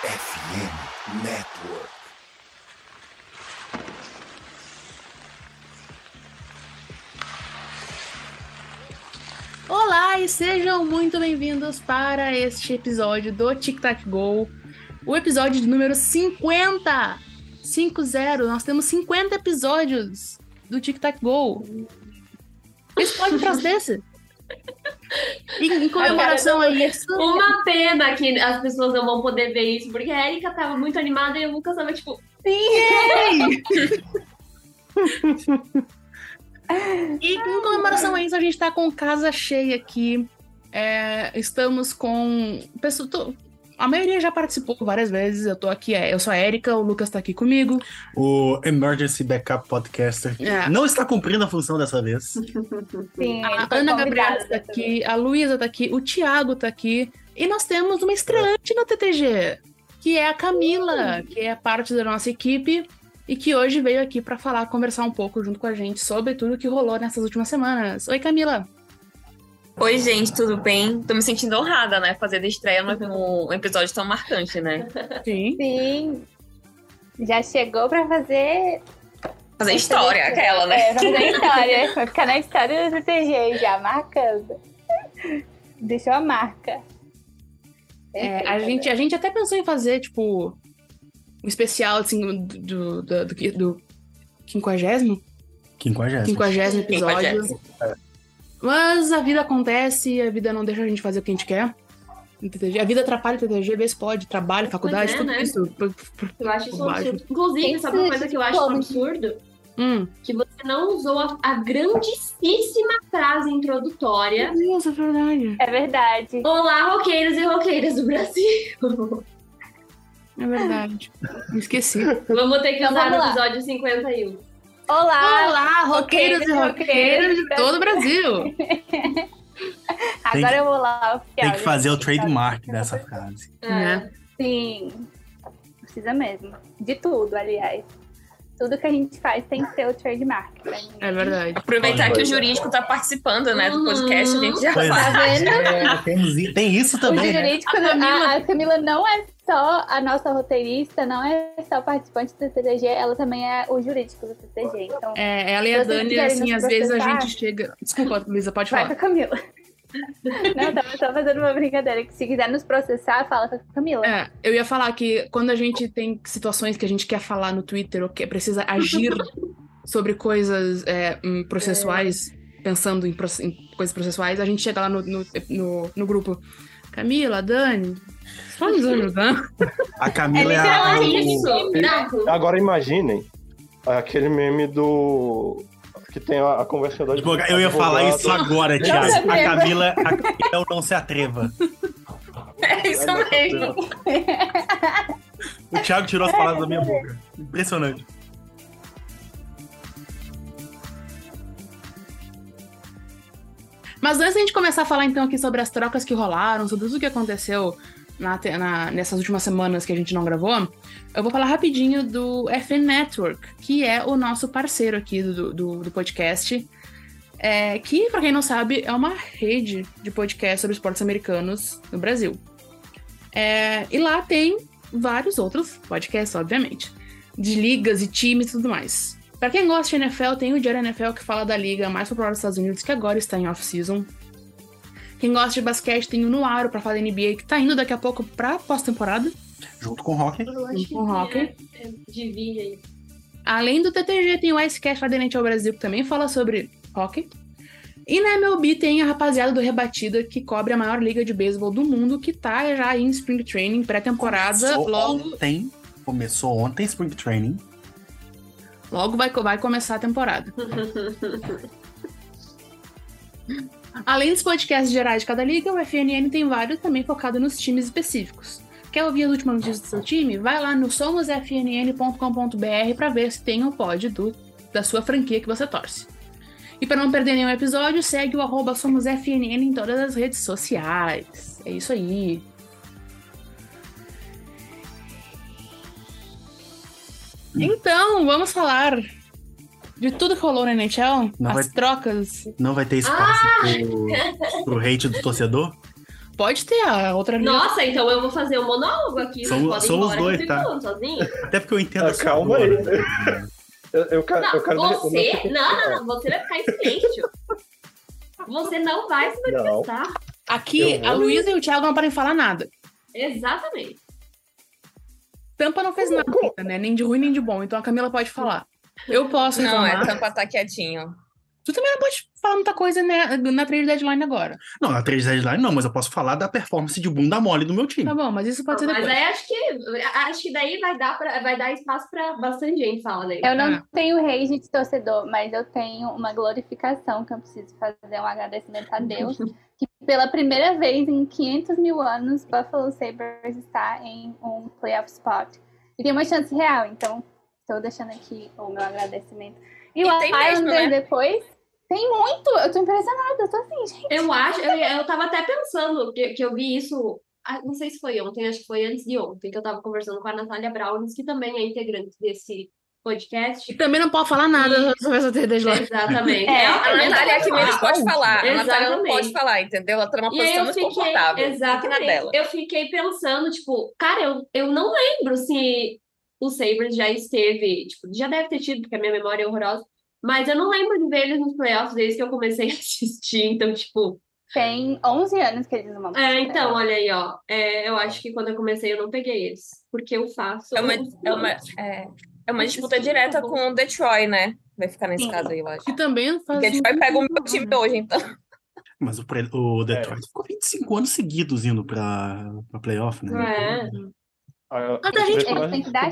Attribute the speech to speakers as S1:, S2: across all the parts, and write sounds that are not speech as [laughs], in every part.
S1: FM Network.
S2: Olá e sejam muito bem-vindos para este episódio do Tic Tac Go, o episódio de número 50. 50, nós temos 50 episódios do Tic Tac Go. Esse pode atrás desse. E em comemoração a isso.
S3: Uma pena que as pessoas não vão poder ver isso, porque a Erika tava muito animada e o Lucas tava tipo.
S2: Sim! E em comemoração a isso, a gente tá com casa cheia aqui. É, estamos com. Pessoa, a maioria já participou várias vezes. Eu tô aqui, é, eu sou a Erika, o Lucas tá aqui comigo.
S4: O Emergency Backup Podcaster
S2: É.
S4: não está cumprindo a função dessa vez. [laughs]
S5: Sim,
S2: A Ana Gabriela tá aqui, a Luísa tá aqui, o Thiago tá aqui. E nós temos uma estreante no TTG, que é a Camila, que é parte da nossa equipe e que hoje veio aqui pra falar, conversar um pouco junto com a gente sobre tudo que rolou nessas últimas semanas. Oi, Camila.
S6: Oi, gente, tudo bem? Tô me sentindo honrada, né? Fazer de estreia num episódio tão marcante, né?
S2: Sim.
S5: Sim. Já chegou pra fazer.
S6: Fazer história, aquela, né?
S5: É, fazer história. Vai ficar na história do TTG já, marcando. Deixou a marca.
S2: É, a, gente, a gente até pensou em fazer, tipo, um especial, assim, do, do, do, do, do 50
S4: Quinquagésimo.
S2: 50 episódio. Mas a vida acontece, a vida não deixa a gente fazer o que a gente quer. A vida atrapalha o TTG, se pode, trabalho, faculdade,
S3: é,
S2: tudo
S3: né?
S2: isso.
S3: Eu acho isso um absurdo. Inclusive, sabe uma coisa que eu acho um absurdo?
S2: Hum.
S3: Que você não usou a, a grandíssima frase introdutória.
S2: Meu Deus, é verdade.
S5: É verdade.
S3: Olá, roqueiros e roqueiras do Brasil.
S2: É verdade. [laughs] Me esqueci.
S3: Vamos ter que
S5: Então,
S3: usar no episódio 51.
S5: Olá!
S2: Olá, roqueiros e
S5: roqueiros,
S2: roqueiras de todo o Brasil. [laughs]
S5: Agora
S4: que-
S5: eu vou lá oficial.
S4: Tem que fazer o
S5: gente.
S4: trademark dessa frase.
S2: Né?
S5: Sim. Precisa mesmo. De tudo, aliás. Tudo que a gente faz tem que ter o trademark. pra mim.
S2: É verdade.
S6: Aproveitar que o jurídico tá participando, né, do podcast, a gente já
S4: Pois
S6: faz.
S5: Tá vendo?
S4: É, tem, tem isso
S5: O
S4: também, né?
S5: jurídico, a, a Camila não é só a nossa roteirista, não é só participante do TTG, ela também é o jurídico do TTG. Então,
S2: É, ela e a Dani, assim, às vezes a gente chega. Desculpa, Luísa, pode
S5: vai com
S2: falar.
S5: a Camila. Não, tava só fazendo uma brincadeira. Que se quiser nos processar, fala com a Camila.
S2: É, eu ia falar que quando a gente tem situações que a gente quer falar no Twitter ou que precisa agir sobre coisas é, hum, processuais, pensando em, em coisas processuais, a gente chega lá no, no, no, no grupo. Camila, Dani, só nos ajudar.
S4: A Camila é,
S5: É
S4: a.
S3: isso. Não,
S7: Agora imaginem aquele meme do. Que tem a, a conversadora de.
S4: Eu ia falar isso agora, Thiago. A. Camila, a Camila o não se atreva.
S6: É isso mesmo.
S4: O Thiago tirou as palavras da minha boca. Impressionante.
S2: Mas antes da gente começar a falar então aqui sobre as trocas que rolaram, sobre tudo que aconteceu na, na- nessas últimas semanas que a gente não gravou, eu vou falar rapidinho do FN Network, que é o nosso parceiro aqui do, do, do podcast. É, que, pra quem não sabe, é uma rede de podcast sobre esportes americanos no Brasil. É, e lá tem vários outros podcasts, obviamente, de ligas e times e tudo mais. Pra quem gosta de NFL, tem o Diário NFL que fala da liga mais popular dos Estados Unidos, que agora está em off-season. Quem gosta de basquete tem o Nuaro pra falar da NBA, que tá indo daqui a pouco pra pós-temporada.
S4: Junto com o Rock.
S3: eu acho que
S2: Com o hockey.
S3: é, é, divide aí.
S2: Além do TTG, tem o Icecast lá da NHL Brasil, que também fala sobre hockey. E na MLB tem a rapaziada do Rebatida, que cobre a maior liga de beisebol do mundo, que tá já em Spring Training, pré-temporada.
S4: Começou
S2: Logo,
S4: ontem. Começou ontem Spring Training.
S2: logo vai, vai começar a temporada. [laughs] Além dos podcasts gerais de cada liga, o FNN tem vários também focado nos times específicos. Quer ouvir as últimas notícias do seu time? Vai lá no somosfnn.com.br para ver se tem o pod do, da sua franquia que você torce. E para não perder nenhum episódio, segue o arroba SomosFNN em todas as redes sociais. É isso aí. Então, vamos falar de tudo que rolou na NHL,
S4: Não
S2: as
S4: vai-
S2: trocas.
S4: Não vai ter espaço pro, pro hate do torcedor?
S2: Pode ter a outra.
S3: Nossa, então eu vou fazer um monólogo aqui.
S4: Somos-
S3: ir
S4: somos
S3: embora
S4: dois,
S3: que eu
S4: tá?
S3: fico falando sozinho.
S4: Até porque eu entendo
S7: Ah, calma aí. Eu, eu quero,
S3: Não,
S7: eu quero
S3: você.
S7: eu
S3: Não, não, não. Você vai ficar em silêncio. Você não vai se
S7: Não.
S3: manifestar.
S2: Aqui,
S7: Eu vou-
S2: a Luísa e o Thiago não podem falar nada.
S3: Exatamente.
S2: Tampa não fez nada, né? Nem de ruim, nem de bom. Então a Camila pode falar. Eu posso
S6: Não, é tampa tá quietinho.
S2: Tu também não pode falar muita coisa né, na trade deadline agora.
S4: Não, na 3 deadline não, mas eu posso falar da performance de bunda mole do meu time.
S2: Tá bom, mas isso pode ser
S3: Mas
S2: depois.
S3: aí acho que acho que daí vai dar, pra, vai dar espaço pra bastante gente falar daí.
S5: Eu não
S2: Ah.
S5: tenho rage de torcedor, mas eu tenho uma glorificação que eu preciso fazer um agradecimento a Deus. [laughs] que pela primeira vez em 500 mil anos, Buffalo Sabres está em um playoff spot. E tem uma chance real, então estou deixando aqui o meu agradecimento. E,
S6: E
S5: o
S6: tem mesmo,
S5: Islanders
S6: né?
S5: depois, tem muito. Eu tô impressionada, eu tô assim, gente.
S3: Eu acho, eu, eu tava até pensando que, que eu vi isso, ah, não sei se foi ontem, acho que foi antes de ontem, que eu tava conversando com a Natália Browns, que também é integrante desse podcast.
S2: E também não pode falar nada sobre essa deadline.
S3: Exatamente.
S5: É,
S3: É,
S6: A Natália é que menos pode falar. A Natália não
S3: Exatamente.
S6: pode falar, entendeu? Ela tá numa
S3: E
S6: posição
S3: eu
S6: muito
S3: fiquei,
S6: confortável.
S3: Exatamente,
S6: dela.
S3: eu fiquei pensando, tipo, cara, eu, eu não lembro se o Sabres já esteve, tipo, já deve ter tido, porque a minha memória é horrorosa, mas eu não lembro de ver eles nos playoffs desde que eu comecei [laughs] a assistir, então, tipo,
S5: Tem 11 anos que eles não vão
S3: é, então, olha aí, ó, é, eu acho que quando eu comecei eu não peguei eles, porque eu faço...
S6: É uma, é uma, é, é uma disputa
S3: time
S6: direta com o Detroit, né? Vai ficar nesse
S5: Sim.
S6: caso aí, eu acho.
S2: Que também faz.
S6: Porque Detroit pega o meu time hoje, então.
S4: Mas o, o Detroit ficou 25 anos seguidos indo pra, pra playoff, né?
S3: É.
S7: Ah,
S2: Mas a gente-
S5: têm que dar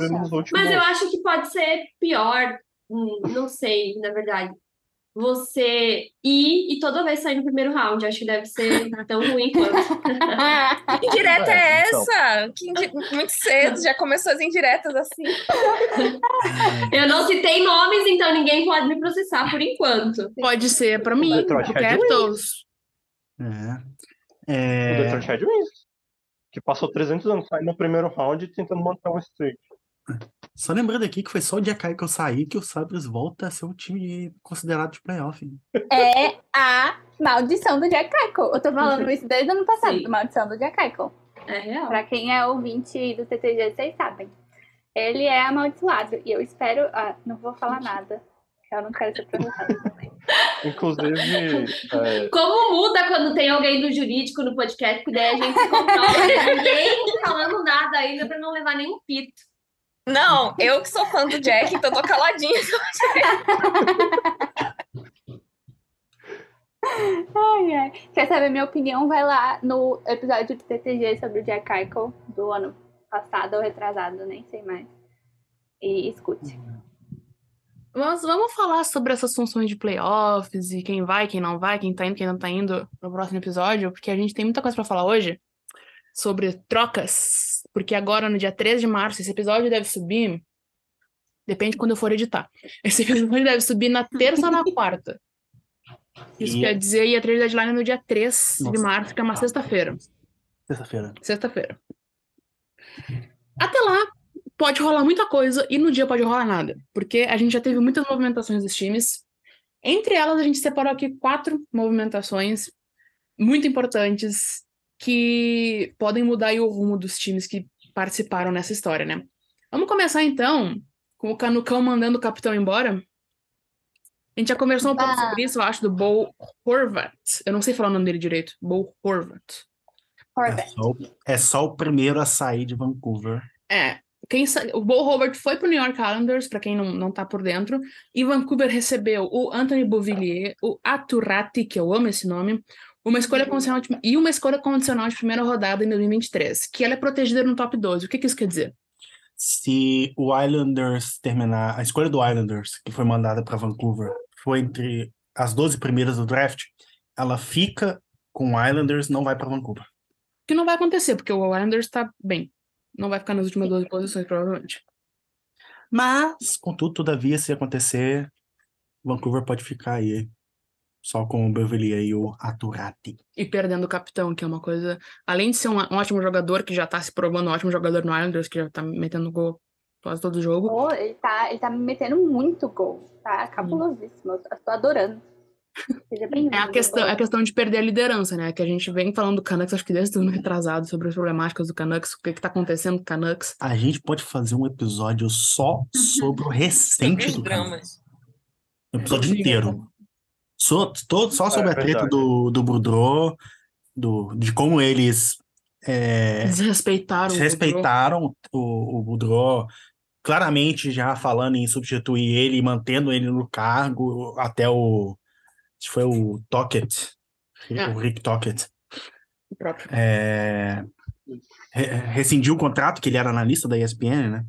S3: Mas eu acho que pode ser pior, hum, não sei, na verdade. Você ir e toda vez sair no primeiro round, acho que deve ser tão ruim quanto. [laughs]
S6: Que indireta é,
S7: É, então.
S6: essa? Que indi- Muito cedo, já começou as indiretas assim.
S3: Eu não citei nomes, então ninguém pode me processar por enquanto.
S2: Pode ser pra mim,
S7: Detroit
S2: o
S7: Red
S2: Capitals.
S4: É.
S7: O
S4: É,
S7: Detroit Red Wings, que passou 300 anos saindo no primeiro round tentando manter um streak.
S4: Só lembrando aqui que foi só o dia que eu saí que o Sabres volta a ser um time considerado de playoff. hein?
S5: É a maldição do Jack Eichel. Eu tô falando isso desde o ano passado,
S3: Sim.
S5: a maldição do Jack Eichel.
S3: É real.
S5: Pra quem é ouvinte do TTG, vocês sabem. Ele é amaldiçoado. E eu espero. Ah, não vou falar nada. Que Eu não quero ser processada também.
S7: Inclusive, é,
S3: Como muda quando tem alguém do jurídico no podcast, porque daí a gente se controla. Ninguém falando nada ainda pra não levar nenhum pito.
S6: Não, eu que sou fã do Jack, então tô caladinha.
S5: Ai, ai. Quer saber minha opinião? Vai lá no episódio do TTG sobre o Jack Eichel do ano passado ou retrasado, nem sei mais. E escute.
S2: Mas vamos falar sobre essas funções de playoffs e quem vai, quem não vai, quem tá indo, quem não tá indo no próximo episódio, porque a gente tem muita coisa pra falar hoje sobre trocas. Porque agora, no dia 13 de março, esse episódio deve subir. Depende de quando eu for editar. [laughs] Esse episódio deve subir na terça ou na quarta. Isso
S4: E-
S2: quer dizer, e a trade deadline é no dia 3 de
S4: Nossa.
S2: março, que é uma sexta-feira.
S4: Sexta-feira.
S2: Sexta-feira. Até lá, pode rolar muita coisa e no dia pode rolar nada. Porque a gente já teve muitas movimentações dos times. Entre elas, a gente separou aqui quatro movimentações muito importantes que podem mudar aí o rumo dos times que participaram nessa história, né? Vamos começar então com o Canucão mandando o capitão embora. A gente já conversou um pouco
S5: Ah.
S2: sobre isso, eu acho, do Bo Horvat. Eu não sei falar o nome dele direito. Bo Horvat.
S4: É
S5: Horvat.
S4: só, o- é só o primeiro a sair de Vancouver.
S2: É, quem o Bo Hobart foi pro New York Islanders, pra quem não, não tá por dentro, e Vancouver recebeu o Anthony Beauvillier, o Aturati, que eu amo esse nome, uma escolha condicional de... e uma escolha condicional de primeira rodada em 2023, que ela é protegida no top 12. O que, que isso quer dizer?
S4: Se o Islanders terminar, a escolha do Islanders, que foi mandada para Vancouver, foi entre as 12 primeiras do draft, ela fica com o Islanders, não vai para Vancouver.
S2: Que não vai acontecer, porque o Islanders tá bem. Não vai ficar nas últimas 12 posições, provavelmente.
S4: Mas, contudo, todavia, se acontecer, Vancouver pode ficar aí só com o Beverly e o Aturati.
S2: E perdendo o capitão, que é uma coisa. Além de ser um, um ótimo jogador, que já tá se provando um ótimo jogador no Islanders, que já tá metendo gol quase todo jogo.
S5: Pô, ele, tá, ele tá me metendo muito gol. Tá cabulosíssimo. Eu tô adorando.
S2: É a questão, é a questão de perder a liderança, né? Que a gente vem falando do Canucks, acho que desde o ano retrasado, sobre as problemáticas do Canucks, o que que tá acontecendo com o Canucks.
S4: A gente pode fazer um episódio só sobre o recente do Canucks.
S6: dramas.
S4: Um episódio inteiro. Só, todo, só sobre
S7: É,
S4: a treta do, do Boudreau, do, de como eles é,
S2: Desrespeitaram o Boudreau.
S4: desrespeitaram o, o Boudreau, claramente já falando em substituir ele e mantendo ele no cargo até o. Acho que foi o Tocchet,
S2: É.
S4: o Rick Tocchet.
S2: o próprio.
S4: é, re- rescindiu o contrato, que ele era analista da ESPN, né?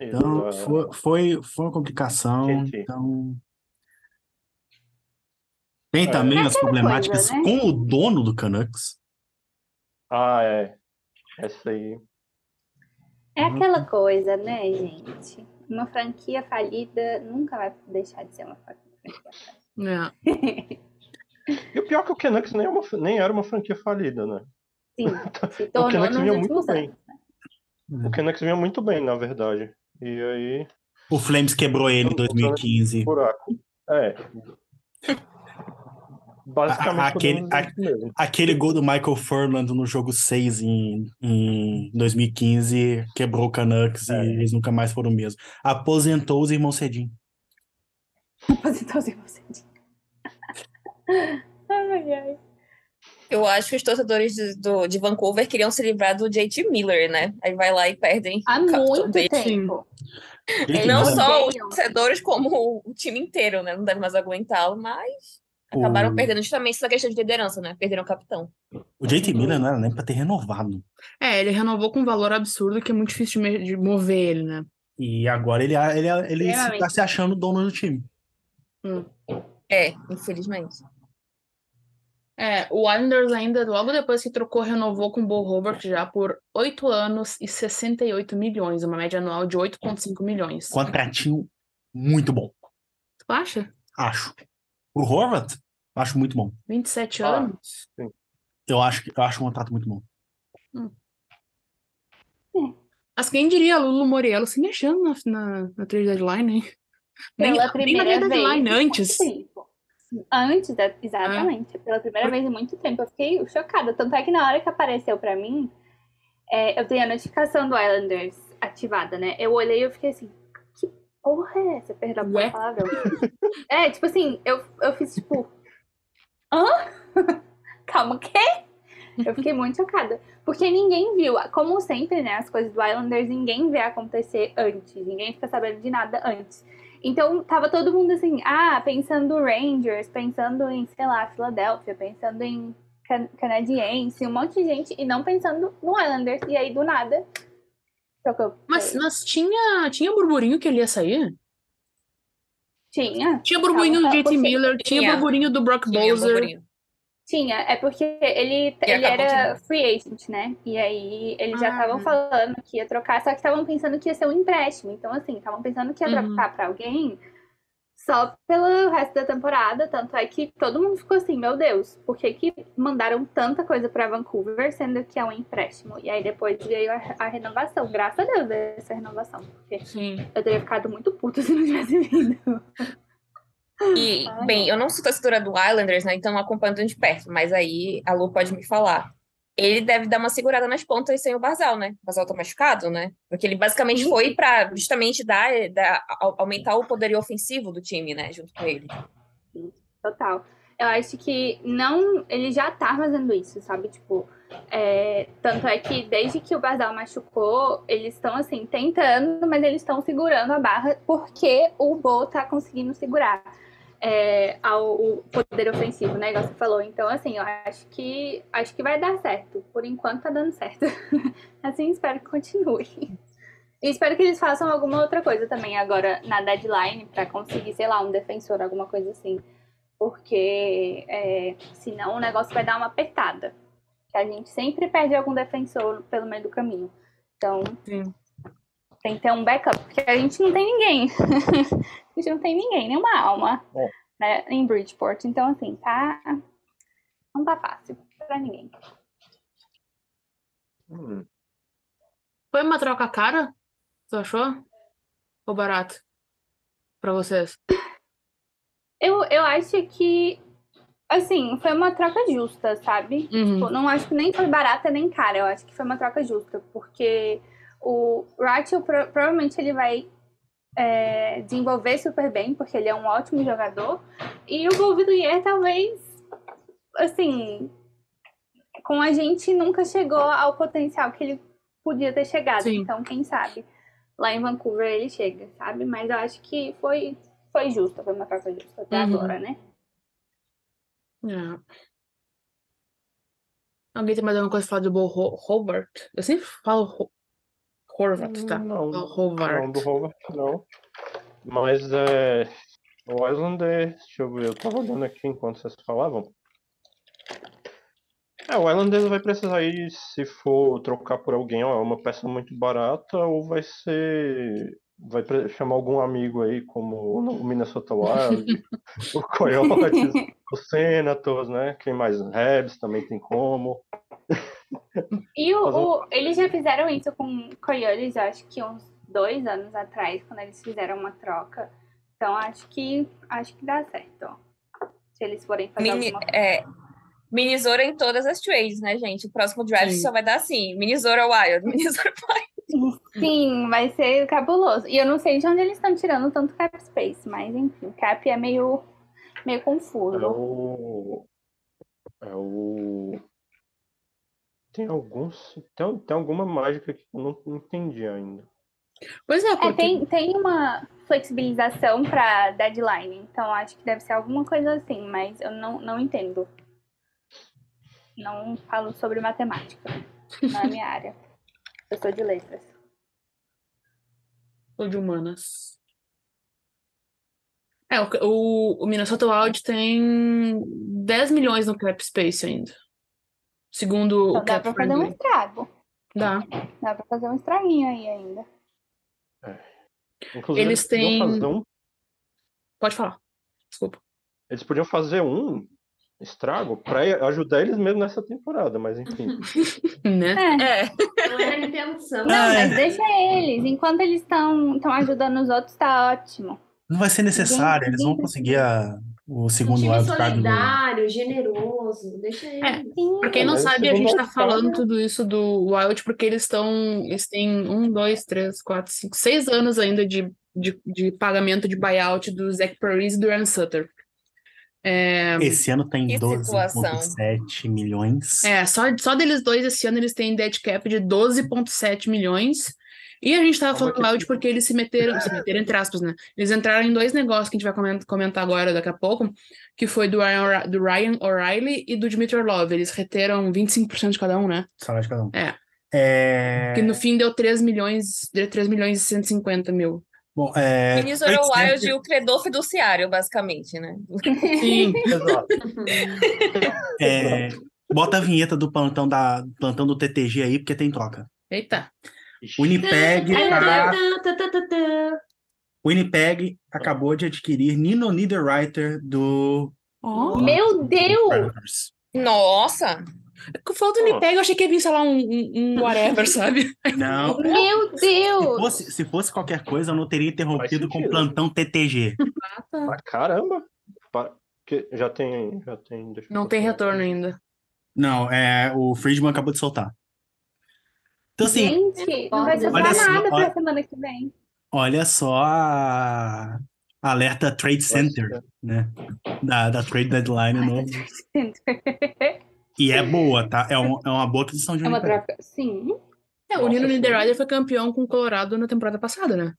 S4: Então, foi, foi, foi uma complicação.
S7: Entendi.
S4: Então. Tem
S7: É.
S4: também
S5: É
S4: as problemáticas
S5: coisa, né?
S4: com o dono do Canucks.
S7: Ah, é. Essa aí.
S5: É aquela coisa, né, gente? Uma franquia falida nunca vai deixar de ser uma franquia falida.
S2: É. [laughs]
S7: E o pior é que o Canucks nem, é uma- nem era uma franquia falida, né?
S5: Sim, se [laughs]
S7: O
S5: tornou
S7: Canucks
S5: nos
S7: vinha muito bem.
S5: anos.
S7: O Canucks vinha muito bem, na verdade. E aí,
S4: O Flames quebrou ele em 2015.
S7: buraco. É. Basicamente,
S4: A- a- aquele-. Aquele gol do Michael Furland no jogo 6 em, em 2015 quebrou o Canucks
S7: É.
S4: e eles nunca mais foram o mesmo. Aposentou os irmãos
S5: Você. [laughs] Ai, ai.
S6: Eu acho que os torcedores de, do- de Vancouver queriam se livrar do JT Miller, né? Aí vai lá e perdem
S5: Há muito tempo.
S4: Ele
S6: Não só os torcedores, como o time inteiro, né? Não deve mais aguentá-lo, mas acabaram
S4: O-
S6: perdendo justamente essa questão de liderança, né? Perderam o capitão.
S4: O JT Miller não era nem pra ter renovado.
S2: É, ele renovou com um valor absurdo que é muito difícil de, mover ele, né?
S4: E agora ele, ele, ele
S5: Extremamente.
S4: tá se achando dono do time.
S6: É, infelizmente.
S2: É, o Islanders ainda, logo depois que trocou, renovou com o Bo Robert já por 8 anos e 68 milhões, uma média anual de 8,5 milhões.
S4: Contratinho muito bom,
S2: Tu acha?
S4: acho. O Horvat, acho muito bom.
S2: 27
S7: Ah,
S2: anos?
S4: Eu acho, que- eu acho um contrato muito bom.
S2: Mas quem diria Lulu Moriello se mexendo na, na, na trade deadline, hein? Nem,
S5: Pela
S2: nem na
S5: primeira vez.
S2: deadline, antes.
S5: tempo. Antes, da- exatamente. Pela primeira vez em muito tempo. Eu fiquei chocada. Tanto é que na hora que apareceu pra mim, é, eu tenho a notificação do Islanders ativada, né? Eu olhei e eu fiquei assim, que porra é essa? Perdão
S2: Ué?
S5: pela palavra. [laughs] é, tipo assim, eu, eu fiz tipo, hã? [laughs] Calma, o quê? Eu fiquei muito chocada. Porque ninguém viu. Como sempre, né? As coisas do Islanders, ninguém vê acontecer antes. Ninguém fica sabendo de nada antes. Então, tava todo mundo assim, ah, pensando Rangers, pensando em, sei lá, Filadélfia, pensando em can Canadiense, um monte de gente, e não pensando no Islanders. E aí, do nada, trocou.
S2: Mas, mas tinha, tinha burburinho que ele ia sair?
S5: Tinha,
S2: Tinha burburinho do JT Miller, tinha
S6: Tinha.
S2: burburinho do Brock
S6: Tinha
S2: Bowser.
S6: burburinho.
S5: Tinha. É porque ele,
S6: E
S5: ele era
S6: de-
S5: free agent, né? E aí, eles já
S2: Ah.
S5: estavam falando que ia trocar, só que estavam pensando que ia ser um empréstimo. Então, assim, estavam pensando que ia
S2: Uhum.
S5: trocar pra alguém só pelo resto da temporada, tanto é que todo mundo ficou assim, meu Deus, por que, que mandaram tanta coisa pra Vancouver, sendo que é um empréstimo? E aí depois veio a, a renovação, graças a Deus essa renovação, porque
S2: Sim.
S5: eu teria ficado muito puta [laughs] se não tivesse vindo.
S6: E,
S5: Ai.
S6: bem, eu não sou torcedora do Islanders, né? Então acompanho de perto, mas aí a Lu pode me falar. Ele deve dar uma segurada nas pontas sem o Basal, né? O Basal tá machucado, né? Porque ele basicamente foi pra justamente dar, dar- au- aumentar o poderio ofensivo do time, né? Junto com ele.
S5: Total. Eu acho que não. Ele já tá fazendo isso, sabe? Tipo, é, tanto é que desde que o Basal machucou, eles estão assim, tentando, mas eles estão segurando a barra porque o Bo tá conseguindo segurar é, ao, o poder ofensivo, né? Igual você falou. Então, assim, eu acho que acho que vai dar certo. Por enquanto tá dando certo. [laughs] assim, espero que continue. E espero que eles façam alguma outra coisa também agora na deadline pra conseguir, sei lá, um defensor, alguma coisa assim porque é, senão o negócio vai dar uma apertada. Que a gente sempre perde algum defensor pelo meio do caminho. Então,
S2: Sim.
S5: tem que ter um backup, porque a gente não tem ninguém. [laughs] a gente não tem ninguém, nenhuma alma
S7: É.
S5: né, em Bridgeport. Então, assim, tá. Não tá fácil pra ninguém.
S7: Hum.
S2: Foi uma troca cara? Tu achou? Ou barato? Pra vocês?
S5: Eu, eu acho que, assim, foi uma troca justa, sabe?
S2: Uhum.
S5: Tipo, não acho que nem foi barata nem cara. Eu acho que foi uma troca justa, porque o Rachel pro- provavelmente ele vai é, desenvolver super bem, porque ele é um ótimo jogador. E o Golvillier talvez, assim, com a gente nunca chegou ao potencial que ele podia ter chegado.
S2: Sim.
S5: Então, quem sabe, lá em Vancouver ele chega, sabe? Mas eu acho que foi, foi justo, foi uma troca justa até
S2: Uhum.
S5: agora, né?
S2: É. Alguém tem mais alguma coisa pra falar do Bo Ho- Hobart? Eu sempre falo Horvat, tá?
S7: Não,
S2: Falo
S7: não
S2: Hobart.
S7: do Hobart, não. Mas é. O Islander, deixa eu ver, eu tava olhando aqui enquanto vocês falavam. É, o Islanders vai precisar ir, se for trocar por alguém, ó, é uma peça muito barata, ou vai ser. Vai chamar algum amigo aí, como o Minnesota Wild, [laughs] o Coyotes, o Senators, né? Quem mais? Rebs também tem como.
S5: E o, o- eles já fizeram isso com Coyotes, eu acho que uns dois anos atrás, quando eles fizeram uma troca. Então acho que acho que dá certo. ó. Se eles forem fazer
S6: Mini,
S5: alguma
S6: é, Minnesota em todas as trades, né, gente? O próximo draft
S2: Sim.
S6: só vai dar assim: Minnesota Wild, [laughs] Minnesota Wild.
S5: Sim, vai ser cabuloso. E eu não sei de onde eles estão tirando tanto cap space, mas enfim, cap é meio, meio
S7: É
S5: confuso.
S7: o. É o. Tem alguns. Tem, tem alguma mágica que eu não entendi ainda.
S2: Pois é,
S5: É,
S2: porque
S5: tem, tem uma flexibilização para deadline, então acho que deve ser alguma coisa assim, mas eu não, não entendo. Não falo sobre matemática, não é [laughs] minha área. Eu sou de letras.
S2: sou de humanas. É, o, o, o Minnesota Wild tem 10 milhões no cap space ainda. Segundo
S5: Então
S2: o
S5: dá pra fazer um estrago.
S2: Dá.
S5: Dá pra fazer um estraguinho aí ainda.
S7: Inclusive,
S2: Eles têm-
S7: um-
S2: Pode falar. Desculpa.
S7: eles podiam fazer um estrago pra ajudar eles mesmo nessa temporada, mas enfim. [laughs]
S2: Né?
S6: É,
S3: Não era a intenção.
S5: Não,
S4: Ah, é.
S5: mas deixa eles. Enquanto eles estão ajudando os outros, tá ótimo.
S4: Não vai ser necessário, eles vão conseguir a- o
S3: Um
S4: segundo
S3: time
S4: wildcard do...
S3: solidário, generoso, deixa ele.
S2: É.
S5: Sim.
S2: Pra quem não sabe, a gente tá falando
S7: né?
S2: tudo isso do Wild porque eles estão. Eles têm um, dois, três, quatro, cinco, seis anos ainda de, de, de pagamento de buyout do Zach Parise e do Aaron Sutter. É,
S4: Esse ano tem
S6: Que
S4: 12,7 milhões.
S2: é, só, só deles dois esse ano eles têm dead cap de 12,7 milhões. E a gente tava
S7: Calma
S2: falando
S7: que-
S2: Wild porque eles se meteram, se meteram entre aspas, né? Eles entraram em dois negócios que a gente vai comen- comentar agora daqui a pouco, que foi do Ryan, do Ryan O'Reilly e do Dmitry Orlov. Eles reteram 25% de cada um, né?
S4: Salário de cada um.
S2: É.
S4: É,
S2: Que no fim deu 3 milhões, deu 3 milhões e 150 mil.
S4: Bom, é,
S6: Minnesota
S4: Trade
S6: Wild e o credor fiduciário, basicamente, né?
S2: Sim. [laughs]
S7: Exato. [laughs]
S4: é, bota a vinheta do plantão, da, plantão do TTG aí, porque tem troca.
S2: Eita.
S4: Winnipeg,
S3: Tá,
S4: tá-
S3: tá, tá, tá, tá.
S4: Winnipeg acabou de adquirir Nino Niederreiter do
S2: Ó.
S5: Meu Deus!
S6: Nossa!
S2: Com falta de pega, eu achei que ia vir, sei lá, um, um, whatever, [laughs] sabe?
S4: Não,
S5: Meu
S4: se
S5: Deus!
S4: fosse, se fosse qualquer coisa, eu não teria interrompido com
S7: sentido.
S4: plantão TTG.
S7: Ah, caramba! Pa- que já tem. Já tem
S2: Não tem
S7: procurar
S2: retorno
S7: aqui.
S2: ainda.
S4: Não, é, o Friedman acabou de soltar. Então, assim,
S5: Gente, não vai sobrar
S4: só,
S5: nada
S4: olha-
S5: pra semana que vem.
S4: olha só a alerta Trade Center, né? Da, da Trade Deadline novo. E é boa, tá? É, um- é uma boa aquisição de
S5: É uma troca. Sim.
S2: É, o Nino. Niederreiter foi campeão com o Colorado na temporada passada, né?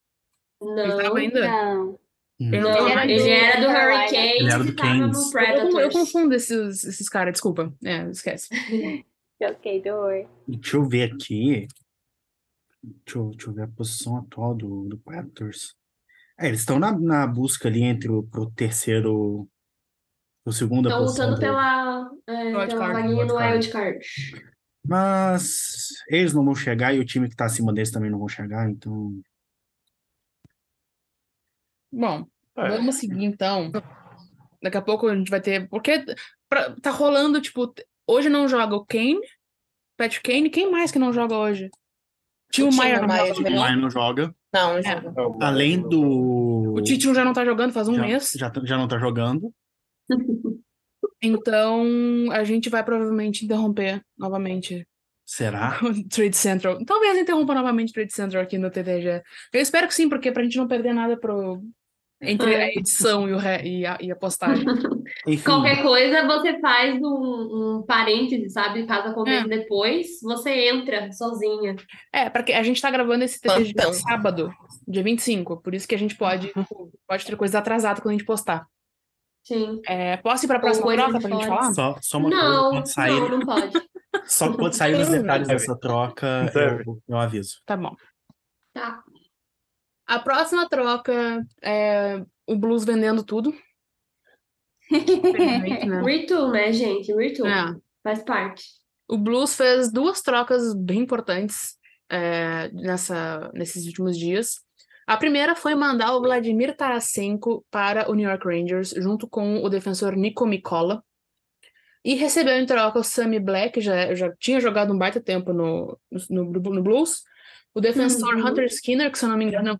S2: Ele tava
S3: Não,
S2: ainda.
S5: Não.
S2: Ele
S4: Hum.
S2: não
S3: não,
S2: tava
S3: ele era do
S5: Carolina.
S3: Hurricanes
S4: Ele era do Canes.
S3: no
S2: Eu, eu confundo esses, esses caras, desculpa. É, esquece. [laughs]
S5: Ok, don't worry.
S4: Deixa eu ver aqui. Deixa eu, deixa eu ver a posição atual do, do Predators. É, eles estão na, na busca ali entre o pro terceiro. O segundo
S3: Estão lutando
S4: do-
S3: pela, é, pela
S2: card,
S3: vaguinha no wildcard.
S4: Mas eles não vão chegar e o time que tá acima deles também não vão chegar, então.
S2: Bom,
S7: É.
S2: vamos seguir então. Daqui a pouco a gente vai ter. Porque pra- tá rolando, tipo, hoje não joga o Kane, Patrick Kane, quem mais que não joga hoje? Tio Maier não joga.
S4: não joga.
S6: Não, não
S2: É.
S6: joga.
S7: É
S4: Além do
S2: O Tite já não tá jogando faz um
S4: já,
S2: mês.
S4: já, já não tá jogando. [laughs]
S2: Então a gente vai provavelmente interromper novamente
S4: Será? [laughs]
S2: o Trade Central. Talvez interrompa novamente o Trade Central aqui no TTG. Eu espero que sim, porque pra gente não perder nada pro... entre a edição e, o re... e, a, e a postagem. [laughs]
S4: Enfim,
S3: Qualquer coisa você faz um, um parêntese, sabe? Caso aconteça depois, você entra sozinha.
S2: É, porque a gente tá gravando esse TTG
S6: Plantão.
S2: sábado, dia 25, por isso que a gente pode, pode ter coisa atrasada quando a gente postar.
S3: Sim.
S2: É, posso ir pra próxima
S3: coisa
S2: troca
S3: de
S2: pra gente falar?
S4: só, só uma
S3: Não,
S4: coisa, quando sair,
S3: não, não pode.
S4: só quando sair os detalhes dessa troca, eu, eu aviso.
S2: Tá bom.
S3: Tá.
S2: A próxima troca é o Blues vendendo tudo. Né? [laughs]
S3: Retool, né, gente? Retool.
S2: É.
S3: Faz parte.
S2: O Blues fez duas trocas bem importantes é, nessa, nesses últimos dias. A primeira foi mandar o Vladimir Tarasenko para o New York Rangers, junto com o defensor Nico Mikola. E recebeu em troca o Sammy Black, que já, já tinha jogado um baita tempo no, no, no Blues. O defensor
S3: Uhum.
S2: Hunter Skinner, que se eu não me engano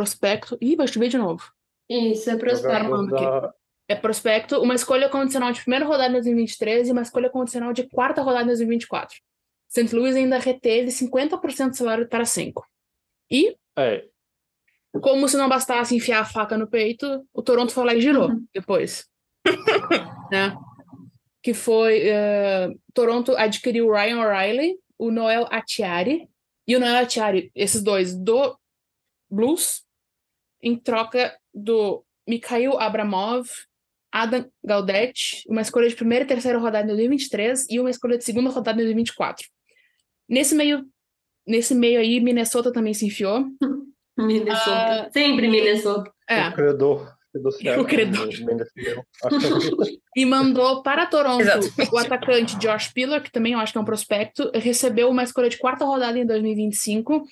S2: prospecto. Ih, vai chover de novo.
S3: Isso, é prospecto.
S7: Da-
S2: É prospecto, uma escolha condicional de primeira rodada em 2023 e uma escolha condicional de quarta rodada em 2024. St. Louis ainda reteve 50% do salário para cinco. E,
S7: É,
S2: como se não bastasse enfiar a faca no peito, o Toronto foi lá e girou depois. [laughs] né? Que foi. eh, Toronto adquiriu o Ryan O'Reilly, o Noel Atiari, e o Noel Atiari, esses dois, do Blues, em troca do Mikhail Abramov, Adam Gaudet, uma escolha de primeira e terceira rodada em 2023 e uma escolha de segunda rodada em 2024. Nesse meio, nesse meio aí, Minnesota também se enfiou. [laughs]
S3: Minnesota. Sempre Minnesota.
S2: É,
S7: o credor do céu.
S2: O credor. [laughs]
S7: que-
S2: e mandou para Toronto o atacante Josh Pillar, que também eu acho que é um prospecto, recebeu uma escolha de quarta rodada em 2025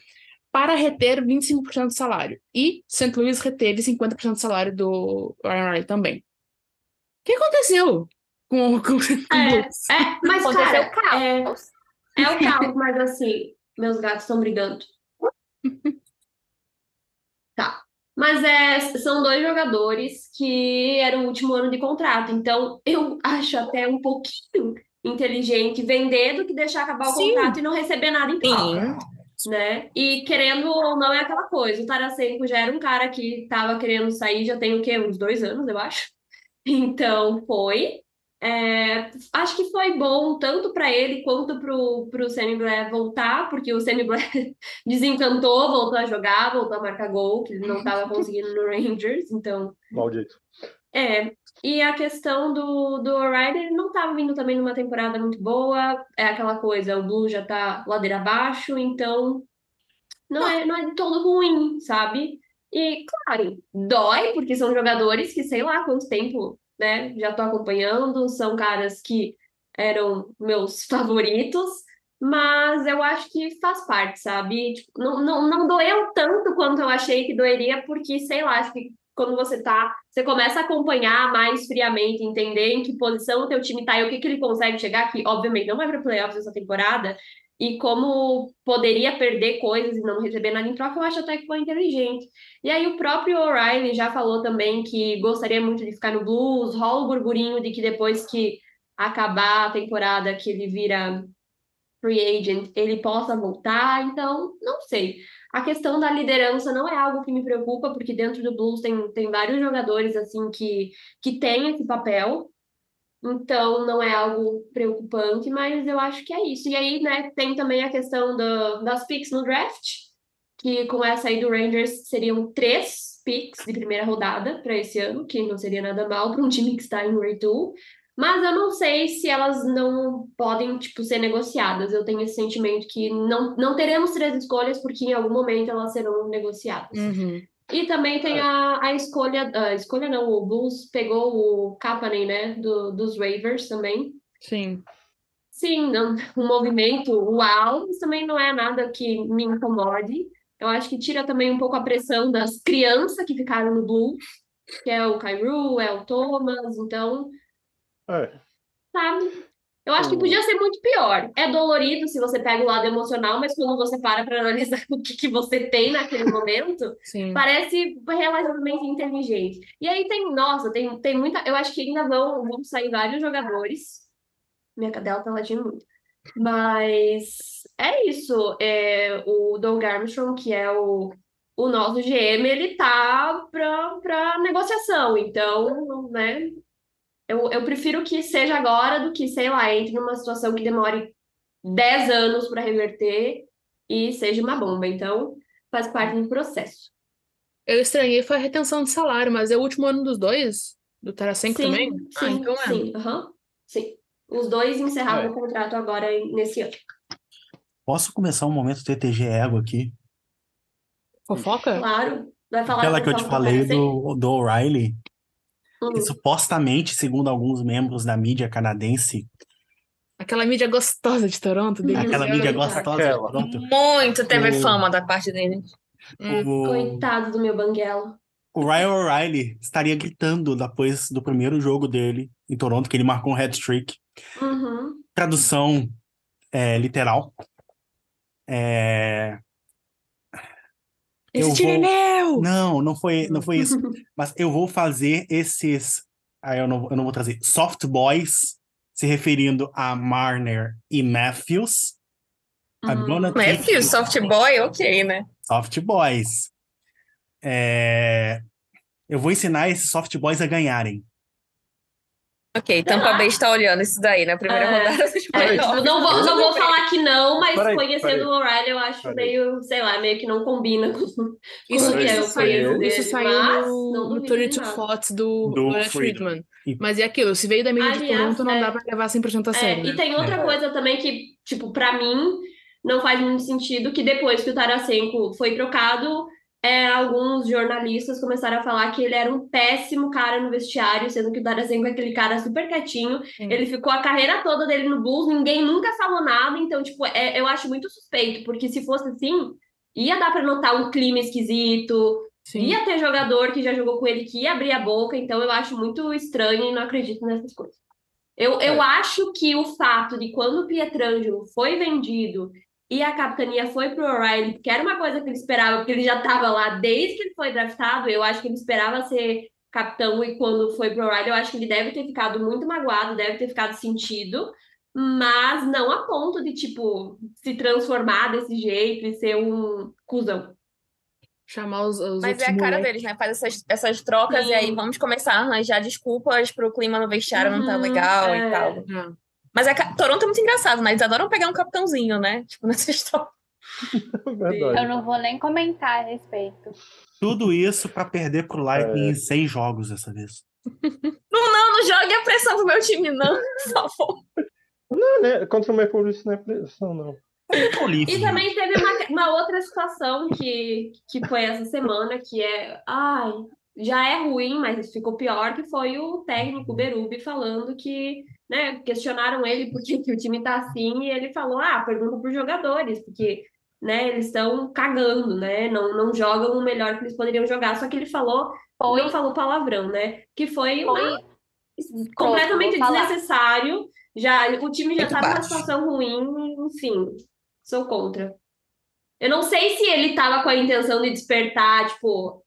S2: para reter 25% do salário. E St. Louis reteve 50% do salário do Ryan Riley também. O que aconteceu com, com, com
S3: É, é, mas,
S5: Aconteceu
S3: cara, é,
S5: caos.
S3: é o caos, mas assim, meus gatos estão brigando. [laughs] Tá. Mas é, são dois jogadores que era o último ano de contrato. Então, eu acho até um pouquinho inteligente vender do que deixar acabar o
S2: Sim.
S3: contrato e não receber nada em troca. Né? E querendo ou não é aquela coisa. O Tarasenko já era um cara que tava querendo sair, já tem o quê? Uns dois anos, eu acho. [laughs] Então foi. É, acho que foi bom tanto para ele quanto pro, pro Sammy Blais voltar, porque o Sammy Blais [laughs] desencantou, voltou a jogar, voltou a marcar gol, que ele não estava [laughs] conseguindo no Rangers, então
S7: Maldito.
S3: é, e a questão do, do O'Reilly, não estava vindo também numa temporada muito boa, é aquela coisa, o Blue já tá ladeira abaixo, então não é, não é de todo ruim, sabe? E, claro, dói, porque são jogadores que sei lá quanto tempo, né, já tô acompanhando, são caras que eram meus [laughs] favoritos, mas eu acho que faz parte, sabe? Tipo, não, não, não doeu tanto quanto eu achei que doeria, porque, sei lá, acho que quando você tá, você começa a acompanhar mais friamente, entender em que posição o teu time tá e o que que ele consegue chegar, que obviamente não vai para playoffs essa temporada, e como poderia perder coisas e não receber nada em troca, eu acho até que foi inteligente. E aí o próprio O'Reilly já falou também que gostaria muito de ficar no Blues, rola o burburinho de que depois que acabar a temporada que ele vira free agent, ele possa voltar, então não sei. A questão da liderança não é algo que me preocupa, porque dentro do Blues tem, tem vários jogadores assim que, que têm esse papel, então não é algo preocupante, mas eu acho que é isso. E aí, né, tem também a questão do, das picks no draft, que com essa aí do Rangers seriam três picks de primeira rodada para esse ano, que não seria nada mal para um time que está em retool. Mas eu não sei se elas não podem, tipo, ser negociadas. Eu tenho esse sentimento que não, não teremos três escolhas, porque em algum momento elas serão negociadas.
S2: Uhum.
S3: E também tem a, a escolha, a escolha não, o Bulls pegou o Kapanen, né, do, dos Ravers também.
S2: Sim.
S3: Sim, não, [laughs] um movimento uau, mas também não é nada que me incomode. Eu acho que tira também um pouco a pressão das crianças que ficaram no Blues, que é o Kairu, é o Thomas, então,
S7: É,
S3: sabe? Eu acho que
S7: Hum.
S3: podia ser muito pior. É dolorido se você pega o lado emocional, mas quando você para para analisar [laughs] o que, que você tem naquele momento,
S2: Sim.
S3: parece relativamente inteligente. E aí tem, nossa, tem, tem muita. Eu acho que ainda vão, vão sair vários jogadores. Minha cadela tá latindo muito. Mas é isso. É, o Doug Armstrong, que é o, o nosso GM, ele tá pra negociação. Então, né? Eu, eu prefiro que seja agora do que, sei lá, entre numa situação que demore 10 anos para reverter e seja uma bomba. Então, faz parte do processo.
S2: Eu estranhei foi a retenção de salário, mas é o último ano dos dois? Do Tarasenko
S3: Sim,
S2: também?
S3: sim,
S2: Ah, então é.
S3: sim, aham, sim. Os dois encerraram
S7: É.
S3: o contrato agora nesse ano.
S4: Posso começar um momento TTG ego aqui?
S2: Fofoca?
S3: Claro. Vai falar
S4: Aquela que eu te falei do, do O'Reilly,
S3: Uhum.
S4: supostamente, segundo alguns membros da mídia canadense,
S2: Aquela mídia gostosa de Toronto. Deles.
S4: aquela mídia gostosa,
S7: Aquela.
S4: pronto,
S6: Muito teve
S4: O-
S6: fama da parte dele.
S2: Hum.
S4: o,
S3: Coitado do meu banguelo.
S4: o Ryan O'Reilly estaria gritando depois do primeiro jogo dele em Toronto, que ele marcou um hat-trick.
S3: Uhum.
S4: Tradução é, literal. É,
S2: Esse
S4: eu
S2: é
S4: vou-
S2: meu!
S4: Não, não foi, não foi isso. [laughs] Mas eu vou fazer esses. Aí eu não, eu não vou trazer. Soft boys, se referindo a Marner e Matthews. Take
S6: Matthews, soft boy, ok, né?
S4: Soft boys. É, Eu vou ensinar esses soft boys a ganharem.
S6: Ok, Tampa Bay está olhando isso daí na primeira
S3: É.
S6: rodada dos
S3: É, tipo,
S6: playoffs.
S3: não vou, não vou falar que não, mas
S7: Peraí,
S3: conhecendo
S7: peraí.
S3: o O'Reilly, eu acho
S7: Peraí.
S3: meio, sei lá, meio que não combina com,
S2: Isso,
S3: que é
S2: isso
S3: o
S2: saiu,
S3: país
S2: isso saiu
S3: mas
S2: no,
S3: não
S2: no
S3: duvido de
S2: 32
S3: nada.
S2: Thoughts do,
S4: Do Friedman.
S2: Friedman.
S4: E-
S2: Mas é aquilo, se veio da mídia de Toronto, não
S3: é-
S2: dá pra levar 100% a
S3: É,
S2: sério.
S3: e
S2: né?
S3: tem outra
S7: É.
S3: coisa também que, tipo, pra mim, não faz muito sentido que depois que o Tarasenko foi trocado, é, alguns jornalistas começaram a falar que ele era um péssimo cara no vestiário, sendo que o Tarasenko é aquele cara super quietinho.
S2: Sim.
S3: Ele ficou a carreira toda dele no Bulls, ninguém nunca falou nada, então, tipo, é- eu acho muito suspeito, porque se fosse assim, ia dar pra notar um clima esquisito,
S2: Sim.
S3: ia ter jogador que já jogou com ele que ia abrir a boca, então eu acho muito estranho e não acredito nessas coisas. Eu, eu
S7: É.
S3: acho que o fato de quando o Pietrangelo foi vendido e a capitania foi pro O'Reilly, que era uma coisa que ele esperava, porque ele já estava lá desde que ele foi draftado, eu acho que ele esperava ser capitão e quando foi pro O'Reilly, eu acho que ele deve ter ficado muito magoado, deve ter ficado sentido, mas não a ponto de, tipo, se transformar desse jeito e ser um cuzão.
S2: Chamar os, os
S6: Mas é a cara
S2: moleques.
S6: deles, né? Faz essas, essas trocas
S3: Sim.
S6: e aí vamos começar a arranjar desculpas pro clima no vestiário não tá
S3: Uhum,
S6: legal
S3: é.
S6: e tal.
S2: É.
S6: Mas a, ca- Toronto é muito engraçado, né? Eles adoram pegar um capitãozinho, né? [laughs] Tipo, nessa história.
S7: Verdade.
S5: Eu não vou nem comentar a respeito.
S4: Tudo isso pra perder pro Lightning
S7: É.
S4: em seis jogos dessa vez. [laughs]
S6: Não, não, não jogue a pressão pro meu time, não, [laughs] por favor.
S7: Não, né? Contra o Maple Leafs não é pressão, não.
S3: E também teve uma, uma outra situação que, que foi essa semana, que é, ai, já é ruim, mas ficou pior, que foi o técnico Berube falando que, né, questionaram ele por que, que o time tá assim, e ele falou, ah, pergunta pros jogadores, porque, né, eles estão cagando, né, não, não jogam o melhor que eles poderiam jogar, só que ele falou,
S5: Foi,
S3: não falou palavrão, né, que foi uma completamente desnecessário. Já, o time já tá numa situação ruim, enfim, sou contra. Eu não sei se ele tava com a intenção de despertar, tipo,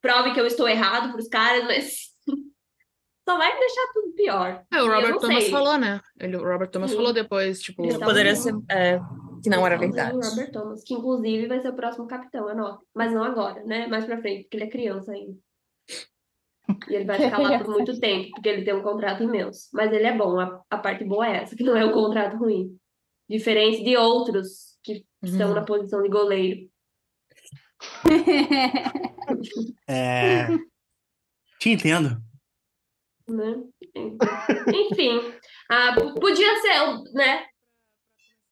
S3: prove que eu estou errado pros caras, mas só vai deixar tudo pior.
S2: É, o Robert Thomas
S3: sei.
S2: falou, né? Ele, o Robert Thomas
S3: Sim.
S2: falou depois, tipo,
S3: Ele tá
S6: Poderia ser é, que não era verdade.
S3: em Robert Thomas, que inclusive vai ser o próximo capitão, anota. Mas não agora, né? Mais pra frente, porque ele é criança ainda. E ele vai ficar lá por muito [laughs] tempo, porque ele tem um contrato imenso. Mas ele é bom, a, a parte boa é essa, que não é um contrato ruim. Diferente de outros que estão
S2: Uhum.
S3: na posição de goleiro. [laughs] [laughs]
S4: É... Te entendo.
S3: Né? Enfim, ah, podia ser, né?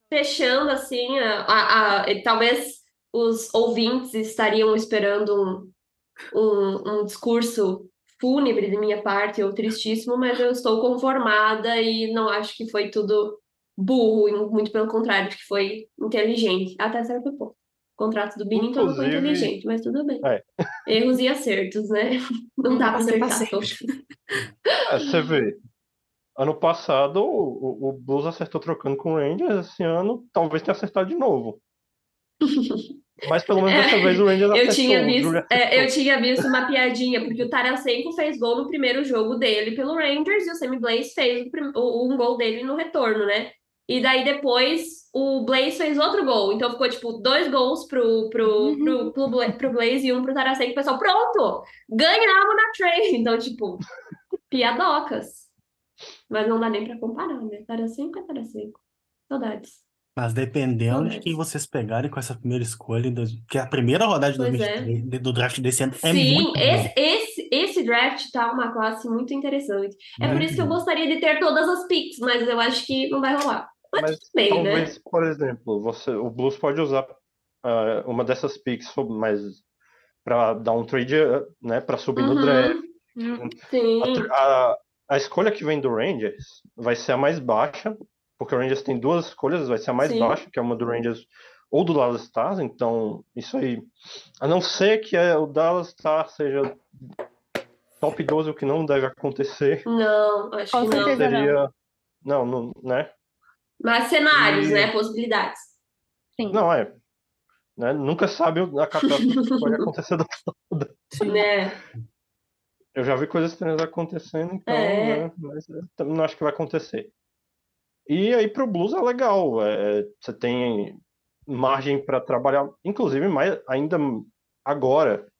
S3: Fechando assim, a, a- a- talvez os ouvintes estariam esperando um, um, um discurso fúnebre de minha parte, ou tristíssimo, mas eu estou conformada e não acho que foi tudo burro, muito pelo contrário, acho que foi inteligente, até certo ponto. Contrato do Binnington não foi inteligente, mas tudo bem.
S7: É.
S3: Erros e acertos, né? [laughs] Não dá para acertar todos.
S7: É, você vê. ano passado o, o Blues acertou trocando com o Rangers, esse ano talvez tenha acertado de novo. [laughs] Mas pelo menos dessa vez o Rangers
S3: Eu
S7: acertou.
S3: tinha,
S7: o
S3: visto, é, eu tinha visto uma piadinha, porque o Tarasenko fez gol no primeiro jogo dele pelo Rangers e o Sammy Blaze fez o o- um gol dele no retorno, né? E daí depois o Blaze fez outro gol. Então ficou tipo dois gols pro, pro, pro, pro, Bla- pro Blaze e um pro Tarasenko. O pessoal, pronto! Ganhamos na trade! Então, tipo, piadocas. Mas não dá nem pra comparar, né? Tarasenko é Tarasenko. Saudades.
S4: Mas dependendo de
S3: Saudades.
S4: quem vocês pegarem com essa primeira escolha, que a primeira rodada de 2023 de- do draft desse ano é
S3: Sim,
S4: muito
S3: esse, esse, esse draft tá uma classe muito interessante. É por
S4: Muito
S3: isso que eu
S4: boa.
S3: gostaria de ter todas as picks, mas eu acho que não vai rolar. Mas, bem, né?
S7: talvez, por exemplo, você, o Blues pode usar ah, uma dessas picks mais para dar um trade, né, para subir no
S3: Uhum.
S7: draft.
S3: Sim.
S7: A, a, a escolha que vem do Rangers vai ser a mais baixa, porque o Rangers tem duas escolhas, vai ser a mais
S3: Sim.
S7: baixa, que é uma do Rangers ou do Dallas Stars, então isso aí, a não ser que é, o Dallas Stars seja top 12, o que não deve acontecer,
S3: Não, acho que não.
S7: seria, não, não, né?
S3: Mas cenários,
S7: E-
S3: né? Possibilidades.
S5: Sim.
S7: Não, é. Né? Nunca sabe a catástrofe que pode [laughs] acontecer. do-
S3: Né?
S7: Eu já vi coisas estranhas acontecendo, então,
S3: É.
S7: né? Mas também não acho que vai acontecer. E aí pro Blues é legal. é, você tem margem para trabalhar, inclusive mais ainda agora,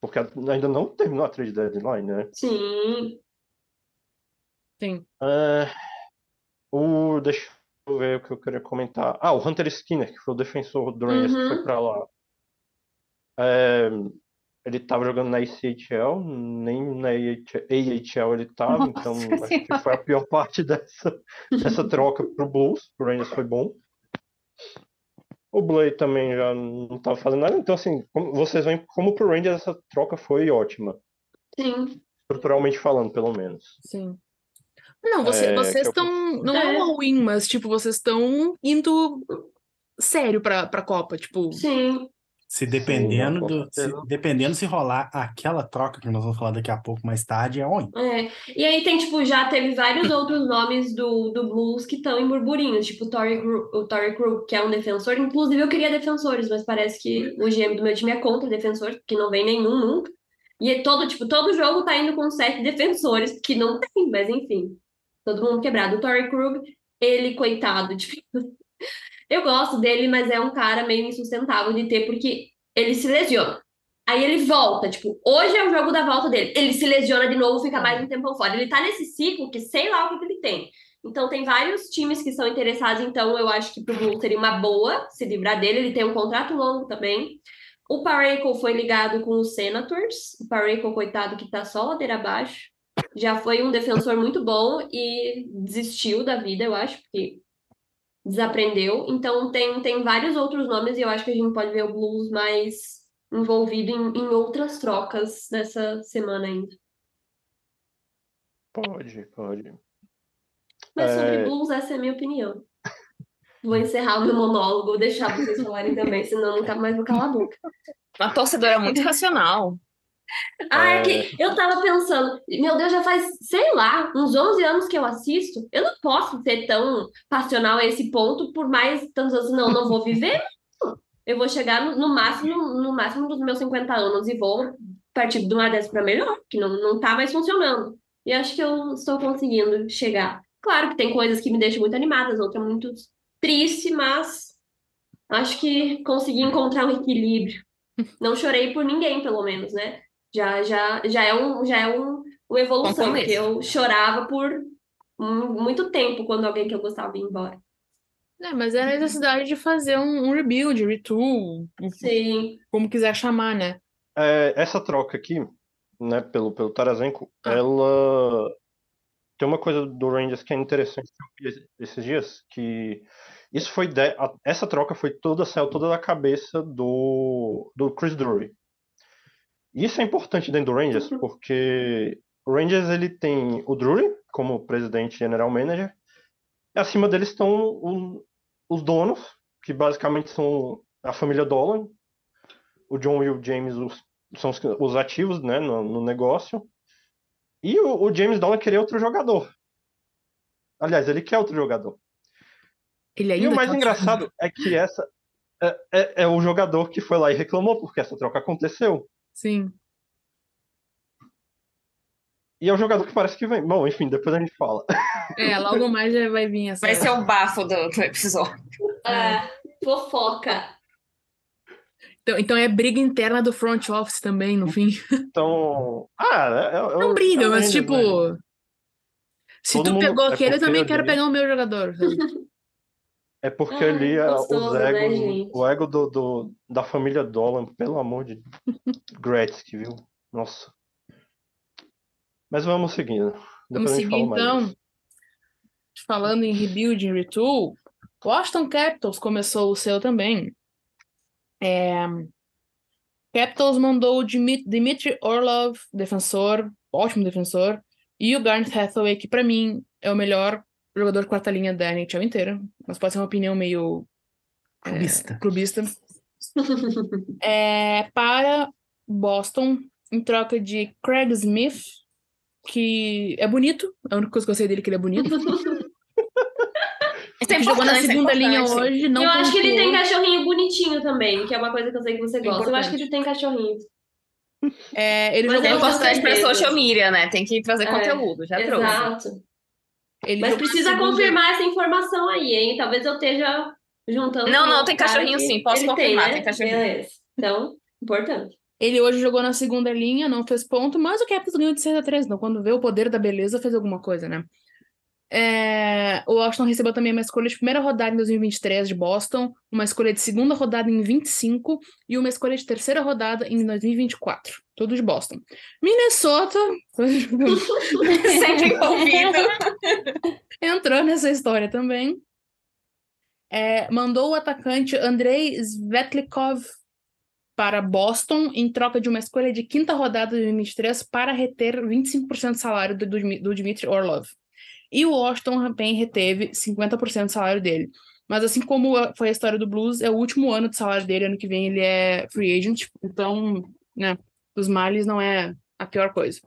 S7: porque ainda não terminou a trade deadline, né?
S3: Sim.
S2: Sim.
S7: É, o, deixa eu ver o que eu queria comentar. Ah, o Hunter Skinner, que foi o defensor do Rangers que
S3: Uhum.
S7: foi pra lá. É, ele tava jogando na ICHL, nem na AHL ele tava,
S5: Nossa
S7: então acho que
S5: Senhora.
S7: foi a pior [laughs] parte dessa, dessa troca pro Blues. O Rangers foi bom. O Blay também já não tava fazendo nada, então assim, como- vocês veem como pro Rangers essa troca foi ótima,
S3: Sim.
S7: estruturalmente falando, pelo menos.
S2: Sim. Não, você-
S7: É,
S2: vocês
S7: que
S2: Não é
S3: É.
S2: um all-in, mas, tipo, vocês estão indo sério pra, pra Copa. Tipo,
S3: Sim.
S4: Se dependendo
S7: com
S4: do, se, dependendo se rolar aquela troca que nós vamos falar daqui a pouco mais tarde, é onde?
S3: É. E aí tem, tipo, já teve vários outros nomes do, do Blues que estão em burburinhos, tipo o Gru- o Krug, que é um defensor. Inclusive, eu queria defensores, mas parece que o GM do meu time é contra defensor, porque não vem nenhum nunca. E é todo, tipo, todo jogo tá indo com sete defensores, que não tem, mas enfim. Todo mundo quebrado. O Torrey Krug, ele, coitado, tipo, [laughs] eu gosto dele, mas é um cara meio insustentável de ter, porque ele se lesiona. Aí ele volta, tipo, hoje é o jogo da volta dele. Ele se lesiona de novo, fica mais um tempão fora. Ele tá nesse ciclo que sei lá o que, ele tem. Então tem vários times que são interessados, então eu acho que pro Blues seria uma boa se livrar dele. Ele tem um contrato longo também. O Parayko foi ligado com os Senators. O Parayko, coitado, que tá só ladeira abaixo. Já foi um defensor muito bom e desistiu da vida, eu acho, porque desaprendeu. Então tem, tem vários outros nomes e eu acho que a gente pode ver o Blues mais envolvido em, em outras trocas nessa semana ainda.
S7: Pode, pode.
S3: Mas sobre
S7: É.
S3: Blues, essa é a minha opinião. Vou encerrar o meu monólogo, vou deixar vocês falarem também, senão eu nunca mais vou calar a boca.
S6: Uma torcedora muito racional.
S3: Ah, é que eu tava pensando, meu Deus, já faz, sei lá, uns 11 anos que eu assisto. Eu não posso ser tão passional a esse ponto por mais tantos anos. Não, não vou viver. Eu vou chegar no, no máximo, no máximo dos meus 50 anos e vou partir de uma dessas para melhor, que não, não tá mais funcionando. E acho que eu estou conseguindo chegar. Claro que tem coisas que me deixam muito animadas, outras muito tristes, mas acho que consegui encontrar um equilíbrio. Não chorei por ninguém, pelo menos, né? Já, já, já é um, já é um, uma evolução, porque eu chorava por mu- muito tempo quando alguém que eu gostava ia embora.
S2: é, mas é a necessidade de fazer um, um rebuild, retool,
S3: Sim,
S2: como quiser chamar, né?
S7: É, essa troca aqui, né, pelo, pelo Tarasenko,
S2: Ah.
S7: ela tem uma coisa do Rangers que é interessante esses dias, que isso foi de- essa troca foi toda saiu toda da cabeça do do Chris Drury. Isso é importante dentro do Rangers
S3: Uhum.
S7: porque o Rangers ele tem o Drury como presidente e general manager, e acima deles estão o- os donos, que basicamente são a família Dolan, o John e o James os, são os, os ativos né, no, no negócio. E o, o James Dolan queria outro jogador. Aliás, ele quer outro jogador.
S2: Ele ainda
S7: E o mais engraçado é que essa é, é- é o jogador que foi lá e reclamou porque essa troca aconteceu.
S2: Sim.
S7: E é o jogador que parece que vem. Bom, enfim, depois a gente fala.
S2: É, logo mais já vai vir essa.
S6: Vai ser o bafo do, do episódio.
S3: É, fofoca.
S2: Então, então é briga interna do front office também, no fim.
S7: Então. Ah, é, é,
S2: Não briga,
S7: é
S2: mas tipo.
S7: né?
S2: Se
S7: Todo
S2: tu
S7: mundo-
S2: pegou
S7: é
S2: aquele, eu também quero pegar o meu jogador. [laughs]
S7: É porque
S3: Ai,
S7: ali é
S3: gostoso,
S7: os
S3: né,
S7: egos,
S3: gente?
S7: o ego do, do- da família Dolan, pelo amor de Gretzky, viu? Nossa. Mas vamos seguindo.
S2: Vamos
S7: Depois gente
S2: seguir
S7: mais
S2: então.
S7: disso.
S2: Falando em rebuild, em retool, Washington Capitals começou o seu também. É, Capitals mandou o Dmitry Orlov, defensor, ótimo defensor, e o Garnet Hathaway, que pra mim é o melhor jogador de quarta linha da NHL inteira, mas pode ser uma opinião meio é,
S4: Clubista.
S2: clubista. É, para Boston, em troca de Craig Smith, que é bonito, a única coisa que eu sei dele é que ele é bonito. [laughs]
S6: Isso é
S2: que jogou na
S6: importante, é
S2: segunda linha hoje, não
S3: eu acho que ele tem
S2: pontuou.
S3: cachorrinho bonitinho também, que é uma coisa que eu sei que você gosta. Eu acho que ele tem cachorrinho.
S2: É, ele
S3: Mas
S2: jogou
S6: É importante pra social media, né? Tem que trazer
S3: É,
S6: conteúdo, já trouxe.
S3: Exato.
S2: Ele
S3: Mas precisa
S2: segunda-
S3: confirmar essa informação aí, hein? Talvez eu esteja juntando.
S6: Não, não, tem cachorrinho sim, posso confirmar,
S3: né?
S6: tem cachorrinho.
S3: Beleza. Então, importante.
S2: Ele hoje jogou na segunda linha, não fez ponto, mas o Capitals ganhou de 6 a 3 Então, quando vê o poder da beleza, fez alguma coisa, né? É, o Washington recebeu também uma escolha de primeira rodada em 2023 de Boston, uma escolha de segunda rodada em 25 e uma escolha de terceira rodada em 2024. Tudo de Boston. Minnesota [laughs]
S6: Sempre envolvido.
S2: entrou nessa história também. É, mandou o atacante Andrei Svetlikov para Boston em troca de uma escolha de quinta rodada de 2023 para reter 25% do salário do, do, Dmitry Orlov. E o Washington também reteve 50% do salário dele. Mas assim como foi a história do Blues, é o último ano de salário dele, ano que vem ele é free agent, então, né, os males não é a pior coisa.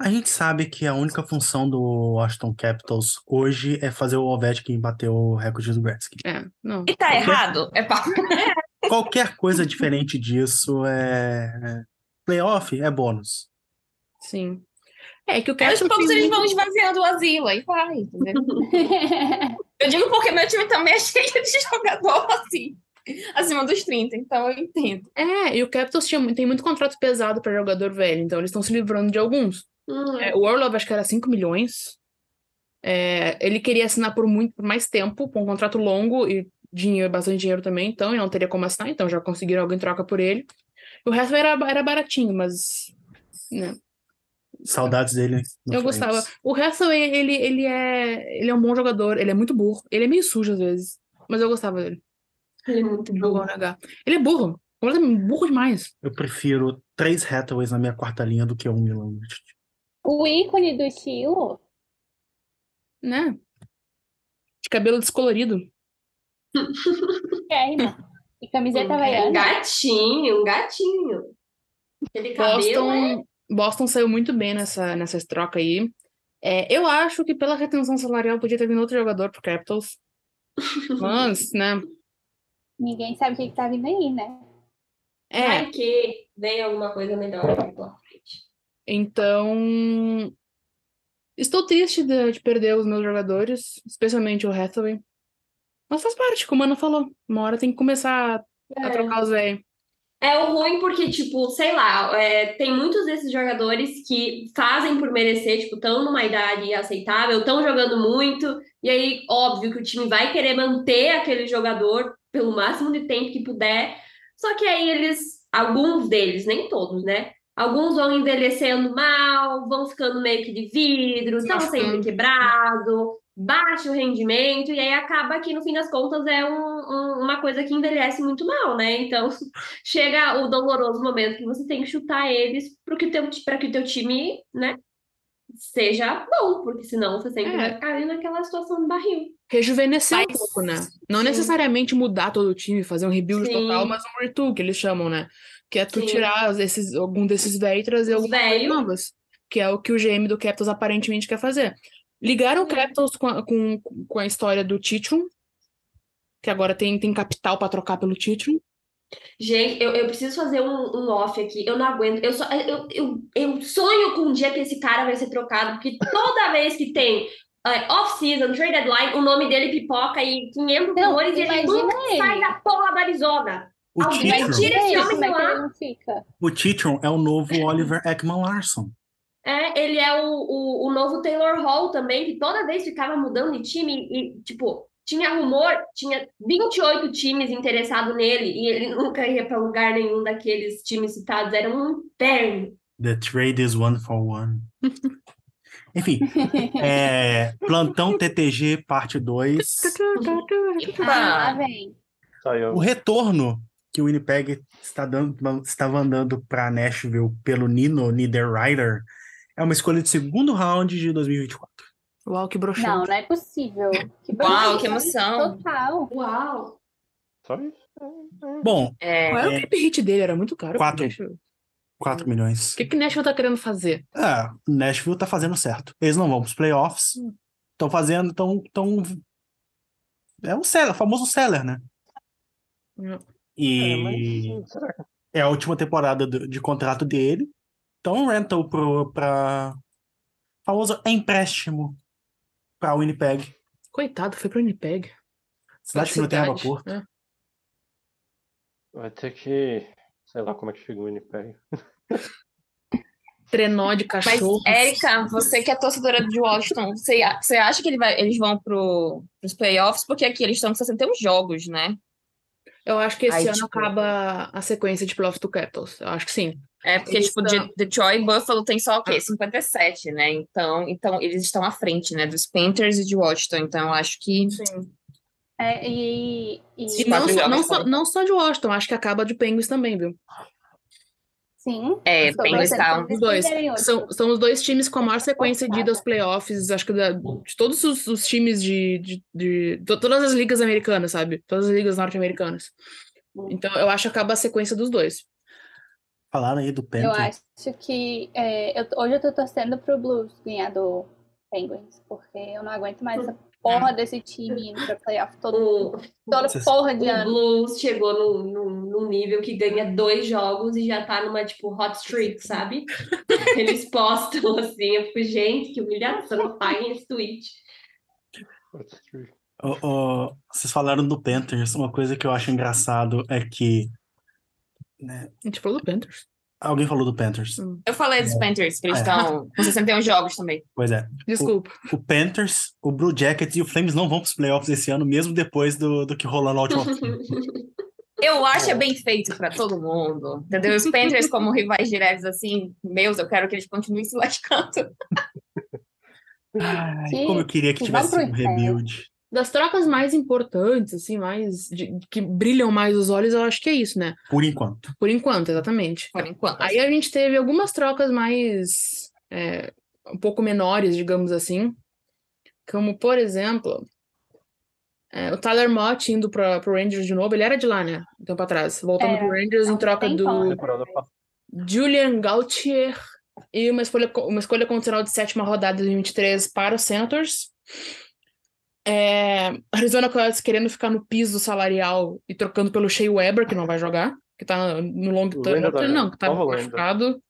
S4: A gente sabe que a única função do Washington Capitals hoje é fazer o Ovechkin bater o recorde do Gretzky.
S2: É, não.
S6: E tá errado? É papo. [laughs]
S4: Qualquer coisa diferente disso é... é- Playoff é bônus.
S2: Sim. É que o
S6: Aos poucos eles vão esvaziando o asilo, aí vai, entendeu? [laughs] Eu digo porque meu time também é cheio de jogador assim, acima dos 30, então eu entendo.
S2: É, e o Capitals tinha, tem muito contrato pesado para jogador velho, então eles estão se livrando de alguns.
S3: Hum,
S2: É, o Orlov acho que era 5 milhões. É, ele queria assinar por muito por mais tempo, com um contrato longo e dinheiro, bastante dinheiro também, então, e não teria como assinar, então já conseguiram algo em troca por ele. O resto era, era baratinho, mas. Né,
S4: Saudades dele. no
S2: eu gostava. O resto, ele, ele, é, ele é um bom jogador, ele é muito burro. Ele é meio sujo às vezes, mas eu gostava dele.
S3: ele é muito
S2: negar. Ele é burro, completamente burro demais.
S4: Eu prefiro três Hathaways na minha quarta linha do que um Milan.
S5: O ícone do estilo.
S2: né? De cabelo descolorido.
S5: É, irmão. E camiseta
S3: Um
S5: havaiana.
S3: gatinho, um gatinho. Aquele cabelo é...
S2: Boston, saiu muito bem nessa, nessa troca aí. É, eu acho que pela retenção salarial podia ter vindo outro jogador pro Capitals. [laughs] Mas, né?
S5: Ninguém sabe o que, que tá vindo aí, né?
S2: É,
S3: Vai que vem alguma coisa melhor aqui pela frente.
S2: então. Estou triste de, de perder os meus jogadores, especialmente o Hathaway. Mas faz parte, como a Ana falou. Uma hora tem que começar a
S3: É.
S2: trocar os velhos.
S3: É o ruim porque, tipo, sei lá, é, tem muitos desses jogadores que fazem por merecer, tipo, estão numa idade aceitável, estão jogando muito, e aí, óbvio que o time vai querer manter aquele jogador pelo máximo de tempo que puder, só que aí eles, alguns deles, nem todos, né? Alguns vão envelhecendo mal, vão ficando meio que de vidro, estão sempre quebrado, baixo rendimento, e aí acaba que no fim das contas é um- um- uma coisa que envelhece muito mal, né? Então [laughs] chega o doloroso momento que você tem que chutar eles para que o teu, que o teu time, né, seja bom, porque senão você sempre
S2: É.
S3: vai ficar ali naquela situação de barril.
S2: rejuvenescer um
S3: Mas-
S2: pouco, né? Não
S3: sim.
S2: necessariamente mudar todo o time, fazer um rebuild
S3: Sim.
S2: total, mas um retool, que eles chamam, né? Que é tu
S3: Sim.
S2: tirar esses, algum desses velhos e trazer
S3: Os
S2: algumas coisas
S3: velhos.
S2: novas. Que é o que o GM do Capitals aparentemente quer fazer. Ligaram o Capitals com a, com, com a história do Titrum, que agora tem, tem capital pra trocar pelo Titrum.
S3: Gente, eu, eu preciso fazer um, um off aqui. Eu não aguento. Eu, só, eu, eu, eu sonho com um dia que esse cara vai ser trocado, porque toda [laughs] vez que tem uh, off-season, trade deadline, o nome dele pipoca e 500
S5: Não,
S3: rumores e ele nunca
S5: ele.
S3: sai da porra da Arizona.
S4: O
S3: Alguém tira esse homem
S5: é
S3: de lá.
S5: ele não fica?
S4: o Titron é o novo [laughs] Oliver Ekman Larson.
S3: É, ele é o, o, o novo Taylor Hall também, que toda vez ficava mudando de time e, tipo, tinha rumor, tinha 28 times interessados nele e ele [laughs] nunca ia pra lugar nenhum daqueles times citados. Era um inferno.
S4: The trade is one for one. [laughs] Enfim, é, Plantão TTG, parte 2. [laughs]
S5: Ah, vem.
S7: Saiu.
S4: O retorno que o Winnipeg está dando, estava andando para Nashville pelo Nino Niederreiter é uma escolha de segundo round de 2024.
S2: Uau, que
S5: Não,
S2: broxante.
S5: não é possível. Que
S6: Uau, que emoção.
S5: Total.
S3: Uau!
S7: Só isso.
S4: Bom,
S6: É,
S2: Qual era o
S4: É.
S2: cap hit dele? Era muito caro.
S4: Quatro.
S2: O Nashville.
S4: 4 milhões.
S2: O que, que o Nashville tá querendo fazer?
S4: É, o Nashville tá fazendo certo. Eles não vão pros playoffs. Estão fazendo, estão. Tão... É o seller, o famoso seller, né?
S2: Hum.
S7: É,
S4: E
S7: mas será que
S4: é a última temporada do- de contrato dele. Então, rental pro, pra. Famoso empréstimo pra Winnipeg.
S2: Coitado, foi pro Winnipeg.
S4: Cidade que não tem aeroporto.
S2: É.
S7: vai ter que. Sei lá como é que chega o Winnipeg. [laughs]
S2: Trenó de
S6: Mas,
S2: cachorro.
S6: Érica, você que é torcedora de Washington, você, você acha que ele vai, eles vão pro, pros playoffs? Porque aqui eles estão com 61 jogos, né?
S2: Eu acho que esse
S6: Aí,
S2: ano
S6: tipo-
S2: acaba a sequência de playoff do Capitals. Eu acho que sim.
S6: É porque,
S2: Eles
S6: tipo,
S2: estão-
S6: de- Detroit e Buffalo tem só o quê? 57, né? Então, então, eles estão à frente, né? Dos Panthers e de Washington. Então, eu acho que.
S5: É, e, e-
S2: E não só, não, só, não só de Washington, acho que acaba de Penguins também, viu?
S5: Sim.
S6: É,
S5: Estou
S6: Penguins
S5: torcendo
S6: tá-
S5: pra eles
S2: Os dois. São, são os dois times com a maior sequência de ida aos playoffs, acho que da- de todos os, os times de, de, de- to- todas as ligas americanas, sabe? Todas as ligas norte-americanas. Então, eu acho que acaba a sequência dos dois.
S4: Falaram aí do
S5: Eu
S4: Panthers.
S5: acho que é, eu- hoje eu tô torcendo pro Blues ganhar do Penguins, porque eu não aguento mais essa porra desse time indo pra playoff todo,
S3: O,
S5: toda porra de
S3: o
S5: ano.
S3: Blues chegou num, num, num nível que ganha dois jogos e já tá numa, tipo, hot streak, sabe? [laughs] Eles postam assim, eu fico, gente, que humilhação, apaguem esse tweet.
S4: Ô, ô, vocês falaram do Panthers. Uma coisa que eu acho engraçado é que. né,
S2: A gente falou do Panthers.
S4: Alguém falou do Panthers.
S6: Eu falei dos Panthers, que eles
S4: É.
S6: estão com 61 jogos também.
S4: Pois é.
S2: Desculpa.
S4: O Panthers, o Blue Jackets e o Flames não vão pros playoffs esse ano, mesmo depois do, do que rolou na última. [laughs]
S6: Eu acho é bem feito pra todo mundo, entendeu? Os Panthers como rivais diretos, assim, meus, eu quero que eles continuem se lascando.
S4: Ai,
S5: Que-
S4: como eu queria que
S5: que
S4: tivesse um
S5: inferno.
S4: rebuild.
S2: Das trocas mais importantes, assim, mais de- que brilham mais os olhos, eu acho que é isso, né?
S4: Por enquanto.
S2: Por enquanto, exatamente.
S6: Por enquanto.
S2: Aí a gente teve algumas trocas mais é, um pouco menores, digamos assim. Como, por exemplo, é, o Tyler Mott indo para o Rangers de novo. Ele era de lá, né? Um tempo atrás. Voltando
S5: Era.
S2: para o Rangers
S5: Há
S2: em troca do. Julian Gauthier e uma escolha, uma escolha condicional de sétima rodada de 2023 para os Senators. É, Arizona Coyotes querendo ficar no piso salarial e trocando pelo Shea Weber, que não vai jogar, que tá no long term.
S7: Lenda tá-
S2: Não, que tá machucado.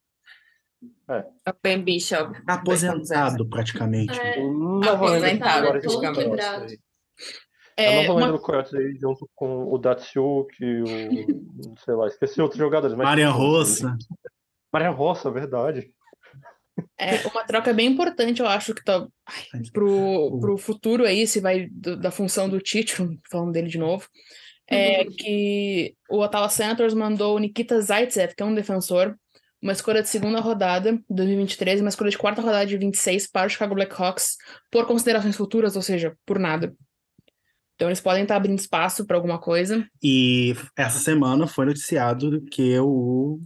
S6: A Ben Bishop.
S4: Aposentado, praticamente.
S3: É,
S7: Nova
S6: Aposentado,
S7: Coyotes
S3: todo
S2: É,
S7: nova
S2: uma-
S7: lenda do Coyotes aí, junto com o Datsuk, o. [laughs] sei lá, esqueci outros jogadores. mas-
S4: Marian Roça.
S7: Marian Roça, verdade.
S2: É uma troca bem importante, eu acho que tá pro, pro futuro aí, se vai do- da função do Tite, [laughs] falando dele de novo, é que o Ottawa Senators mandou o Nikita Zaitsev, que é um defensor, uma escolha de segunda rodada, 2023, e uma escolha de quarta rodada de 26 para o Chicago Blackhawks, por considerações futuras, ou seja, por nada. Então eles podem estar abrindo espaço para alguma coisa.
S4: E essa semana foi noticiado que o,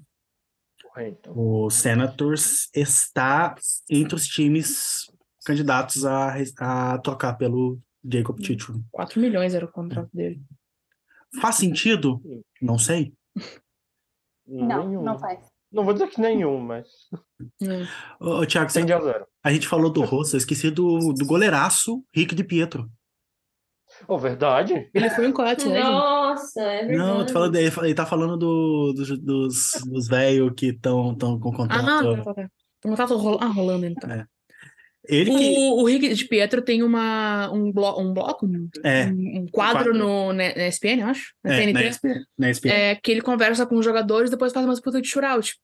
S4: O Senators está entre os times candidatos a, a trocar pelo Jacob Titrum.
S2: 4 milhões era o contrato dele.
S4: Faz sentido? Não sei.
S5: Não,
S7: nenhum.
S5: não faz.
S7: Não vou dizer que nenhum, mas
S2: É.
S4: Ô, Thiago, você-
S7: tende a zero.
S4: a gente falou do Rosso, eu esqueci do, do goleiraço Rick de Pietro.
S7: Oh, verdade?
S2: Ele foi um collect legend.
S3: Nossa, é verdade.
S4: Não, falando, ele ele tá falando do, dos, dos, dos velhos que estão tão com
S2: Ah,
S4: contrato.
S2: tá, tá, tá. Então tá ah, rolando então.
S4: Ele que.
S2: O, o Rick de Pietro tem uma, um, blo um bloco, um,
S4: É.
S2: um- quadro
S4: quadro.
S2: no, na, na ESPN, eu acho. Na
S4: É,
S2: TNT.
S4: na ESPN. Na ESPN.
S2: é, que ele conversa com os jogadores e depois faz uma disputa de shootout.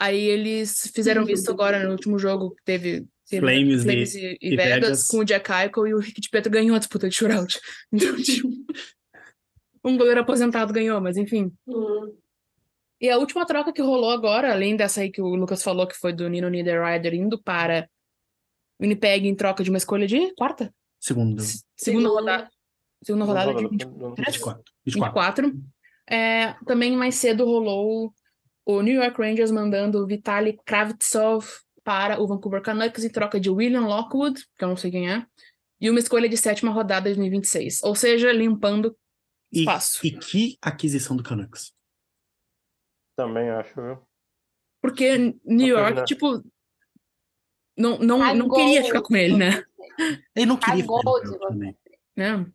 S2: Aí eles fizeram isso agora no último jogo que teve
S4: Flames e-
S2: Flames e, e
S4: e
S2: Vegas,
S4: Vegas.
S2: com o Jack Eichel e o Rick de Pietro ganhou a disputa de shootout. [laughs] Então, tipo, um goleiro aposentado ganhou, mas enfim.
S3: Hum.
S2: E a última troca que rolou agora, além dessa aí que o Lucas falou, que foi do Nino Niederreiter indo para Winnipeg em troca de uma escolha de quarta? Se- Segunda
S3: Segundo.
S2: rodada. Segunda rodada de 20
S7: do-
S4: 24. 24.
S2: 24. É, também mais cedo rolou o New York Rangers mandando o Vitaly Kravtsov para o Vancouver Canucks em troca de William Lockwood, que eu não sei quem é, e uma escolha de sétima rodada de 2026. Ou seja, limpando
S4: E,
S2: espaço.
S4: e que aquisição do Canucks?
S7: Também acho, viu?
S2: Porque New York,
S7: terminar.
S2: tipo, não, não, não queria ficar com ele, né? [laughs]
S4: Ele não queria ficar Canucks
S5: você.
S4: também.
S2: né?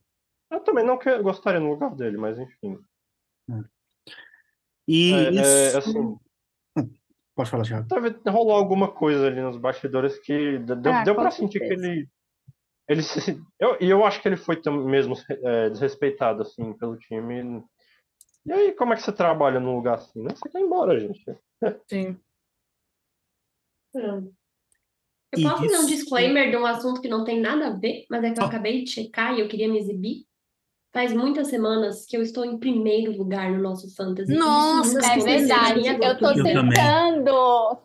S7: Eu também não que- gostaria no lugar dele, mas enfim.
S4: E
S7: É, é,
S4: isso-
S7: assim,
S4: Pode falar, Thiago.
S7: Deve rolou alguma coisa ali nos bastidores que de- deu,
S5: Ah,
S7: deu pra sentir que ele. ele se, eu, e eu acho que ele foi mesmo é, desrespeitado, assim, pelo time. E aí, como é que você trabalha num lugar assim? Né? Você quer ir embora, gente.
S2: Sim.
S3: Eu
S4: E
S3: posso fazer um disclaimer de um assunto que não tem nada a ver, mas é que eu
S4: Ah.
S3: acabei de checar e eu queria me exibir. Faz muitas semanas que eu estou em primeiro lugar no nosso fantasy.
S2: Nossa,
S5: É verdade. Eu tô
S3: vida.
S4: Eu também.
S5: tentando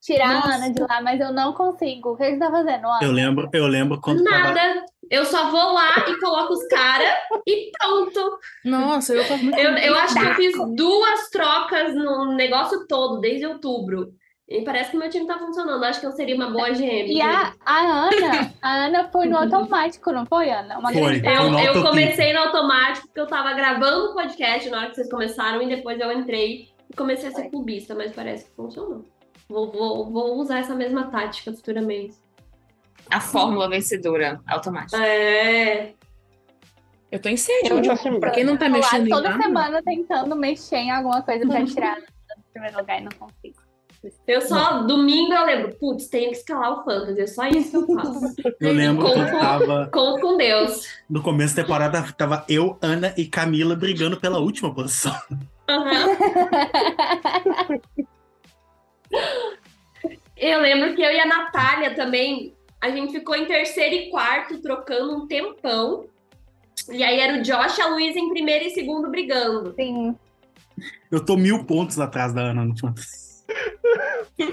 S5: tirar
S2: Nossa.
S5: a Ana de lá, mas eu não consigo. O que você tá fazendo, Ana?
S4: Eu lembro, eu lembro quando tava-
S3: Nada. Eu só vou lá e coloco os caras e pronto.
S2: Nossa, eu tava muito
S3: Eu, eu acho que eu fiz duas trocas no negócio todo, desde outubro. E parece que meu time tá funcionando. Acho que eu seria uma boa GM.
S5: E a, a Ana, a Ana foi no automático, não foi, Ana? Uma
S4: Foi.
S5: grande
S3: Eu, eu comecei no automático porque eu tava gravando o podcast na hora que vocês começaram e depois eu entrei e comecei a ser clubista, mas parece que funcionou. Vou, vou, vou usar essa mesma tática futuramente.
S6: A fórmula vencedora automática.
S3: É.
S2: Eu tô em
S7: assim,
S2: pra quem não tá
S5: Tô lá
S2: mexendo em
S5: toda
S2: nada,
S5: semana tentando mexer em alguma coisa pra tirar [laughs] do primeiro lugar e não consigo.
S3: Eu só, domingo eu lembro, putz, tenho que escalar o fantasy, é só isso que eu faço. [laughs]
S4: eu lembro
S3: Como-
S4: quando tava
S3: Conto com Deus.
S4: no começo da temporada, tava eu, Ana e Camila brigando pela última posição.
S3: Aham. [laughs] Eu lembro que eu e a Natália também, a gente ficou em terceiro e quarto, trocando um tempão. E aí era o Josh e a Luísa em primeiro e segundo brigando.
S5: Sim.
S4: Eu tô mil pontos atrás da Ana no fantasy.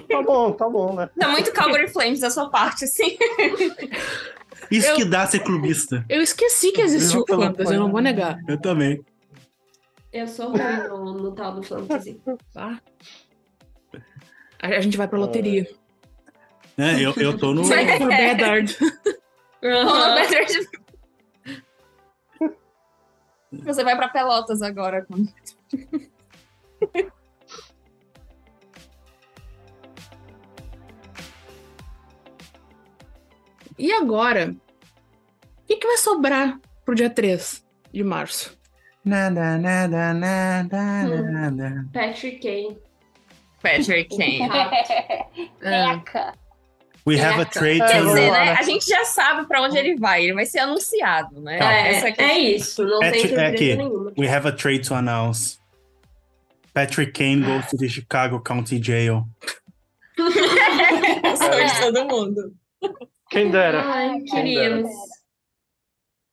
S7: Tá bom, tá bom, né?
S6: Tá muito Calgary Flames da sua parte, assim.
S4: Isso
S2: Eu-
S4: que dá ser clubista.
S2: Eu esqueci que existia o Fantasy, eu não vou negar.
S4: Eu também.
S3: Eu sou ruim no, no tal do fantasy.
S2: Tá? A a gente vai pra loteria.
S4: É, eu, eu tô no.
S6: Sim.
S2: Pro Bedard.
S6: Você vai pra Pelotas agora.
S2: E agora? O que, que vai sobrar pro dia 3 de março?
S4: Nada, nada, nada, nada.
S3: Patrick Kane.
S6: Patrick [laughs] Kane.
S2: É,
S5: Eca.
S4: We have a trade
S7: É,
S6: Quer
S4: to...
S7: vamos
S6: dizer, né? A gente já sabe pra onde ele vai. Ele vai ser anunciado, né?
S4: Tá.
S6: Essa
S3: É,
S6: que
S3: é isso, não
S4: É
S3: tem
S4: é
S3: surpresa
S4: aqui.
S3: nenhuma.
S4: We have a trade to announce. Patrick Kane goes to the Chicago County Jail. [laughs]
S6: sonho de todo mundo. [laughs]
S7: Quem dera.
S3: Ai, queríamos.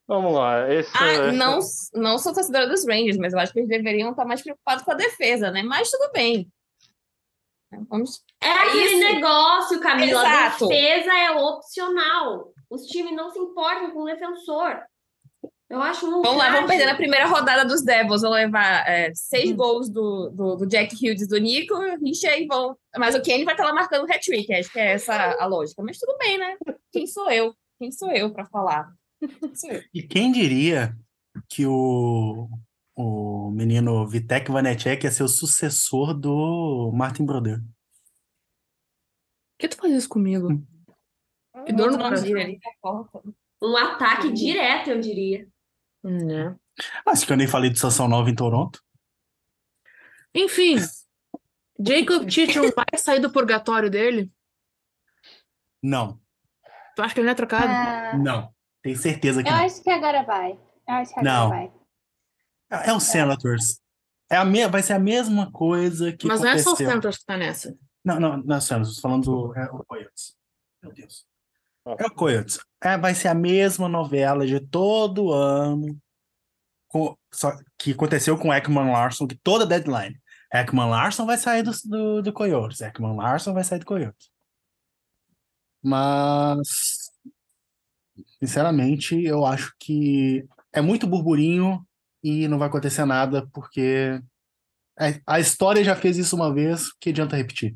S7: Vamos lá. Esse,
S6: Ah,
S7: esse-
S6: não, não sou torcedora dos Rangers, mas eu acho que eles deveriam estar mais preocupados com a defesa, né? Mas tudo bem. Vamos.
S3: É aquele
S6: isso.
S3: negócio, Camila. A
S6: Exato.
S3: defesa é opcional. Os times não se importam com o defensor. Eu acho um.
S6: Vamos lá, vamos perder na primeira rodada dos Devils. Vão levar é, seis gols do, do, do Jack Hughes do Nico, Richa e vão. Mas o Kane vai estar lá marcando hat-trick. Acho que é essa a lógica. Mas tudo bem, né? Quem sou eu? Quem sou eu para falar? Quem sou eu?
S4: E quem diria que o, o menino Vitek Vanecek ia ser o sucessor do Martin Brodeur.
S2: Por que tu faz isso comigo? Que dor no coração.
S3: Um ataque direto, eu diria.
S2: Né?
S4: Acho que eu nem falei de Sansão Nova em Toronto.
S2: Enfim, [laughs] Jacob Chichon vai sair do purgatório dele?
S4: Não,
S2: Tu acha que ele não é trocado?
S5: Ah,
S4: não. Tenho certeza que
S5: eu
S4: não.
S5: acho que agora vai. Eu acho que agora
S4: Não.
S5: vai.
S4: É o Senators. É a me... Vai ser a mesma coisa que
S2: Mas não é só o
S4: aconteceu.
S2: Santos que tá nessa.
S4: Não, não, não é o Senators. Falando do é o. Meu Deus. É o Coyotes. É, vai ser a mesma novela de todo ano com... só que aconteceu com Ekman Larson, que toda deadline. Ekman Larson vai sair do, do, do Coyotes. Ekman Larson vai sair do Coyotes. Mas, sinceramente, eu acho que é muito burburinho e não vai acontecer nada, porque a história já fez isso uma vez, que adianta repetir.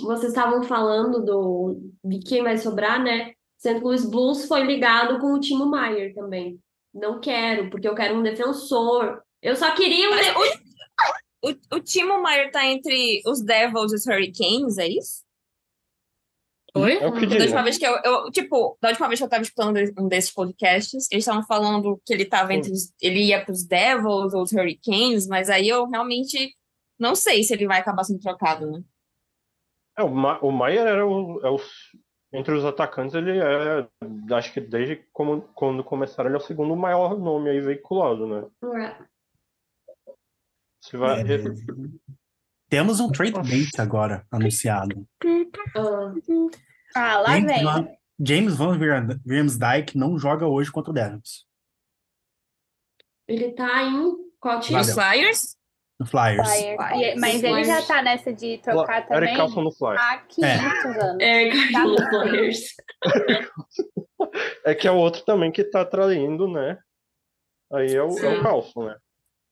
S3: Vocês estavam falando do, de quem vai sobrar, né? Sendo que o Louis Blues foi ligado com o Timo Maier também. Não quero, porque eu quero um defensor. Eu só queria um.
S6: Mas
S3: de-
S6: o, o, o Timo Maier tá entre os Devils e os Hurricanes, é isso?
S2: Oi?
S7: É o que
S6: Da última vez que eu, eu- tipo, da última vez que eu tava escutando um desses podcasts, eles estavam falando que ele tava entre os, ele ia pros Devils ou os Hurricanes, mas aí eu realmente não sei se ele vai acabar sendo trocado, né?
S7: É, o, Ma o Maier era o, é o- entre os atacantes, ele é, acho que desde como, quando começaram, ele é o segundo maior nome aí veiculado, né? Se vai,
S4: É, Temos um trade bait agora anunciado.
S3: Ah,
S5: Ah, lá
S4: James
S5: vem.
S4: Van, James Van Riemsdyk não joga hoje contra o Devils,
S3: ele tá em qual time?
S6: Os Flyers?
S4: No Flyers.
S5: Flyers.
S6: Flyers.
S5: E- Mas ele já tá nessa de trocar também
S7: Eric Carlson no Fly.
S5: há 500 anos.
S3: É, Carlos
S5: Tá bom.
S3: Flyers. [laughs]
S7: É que é o outro também que tá traindo, né? Aí é o, é o Carlson, né?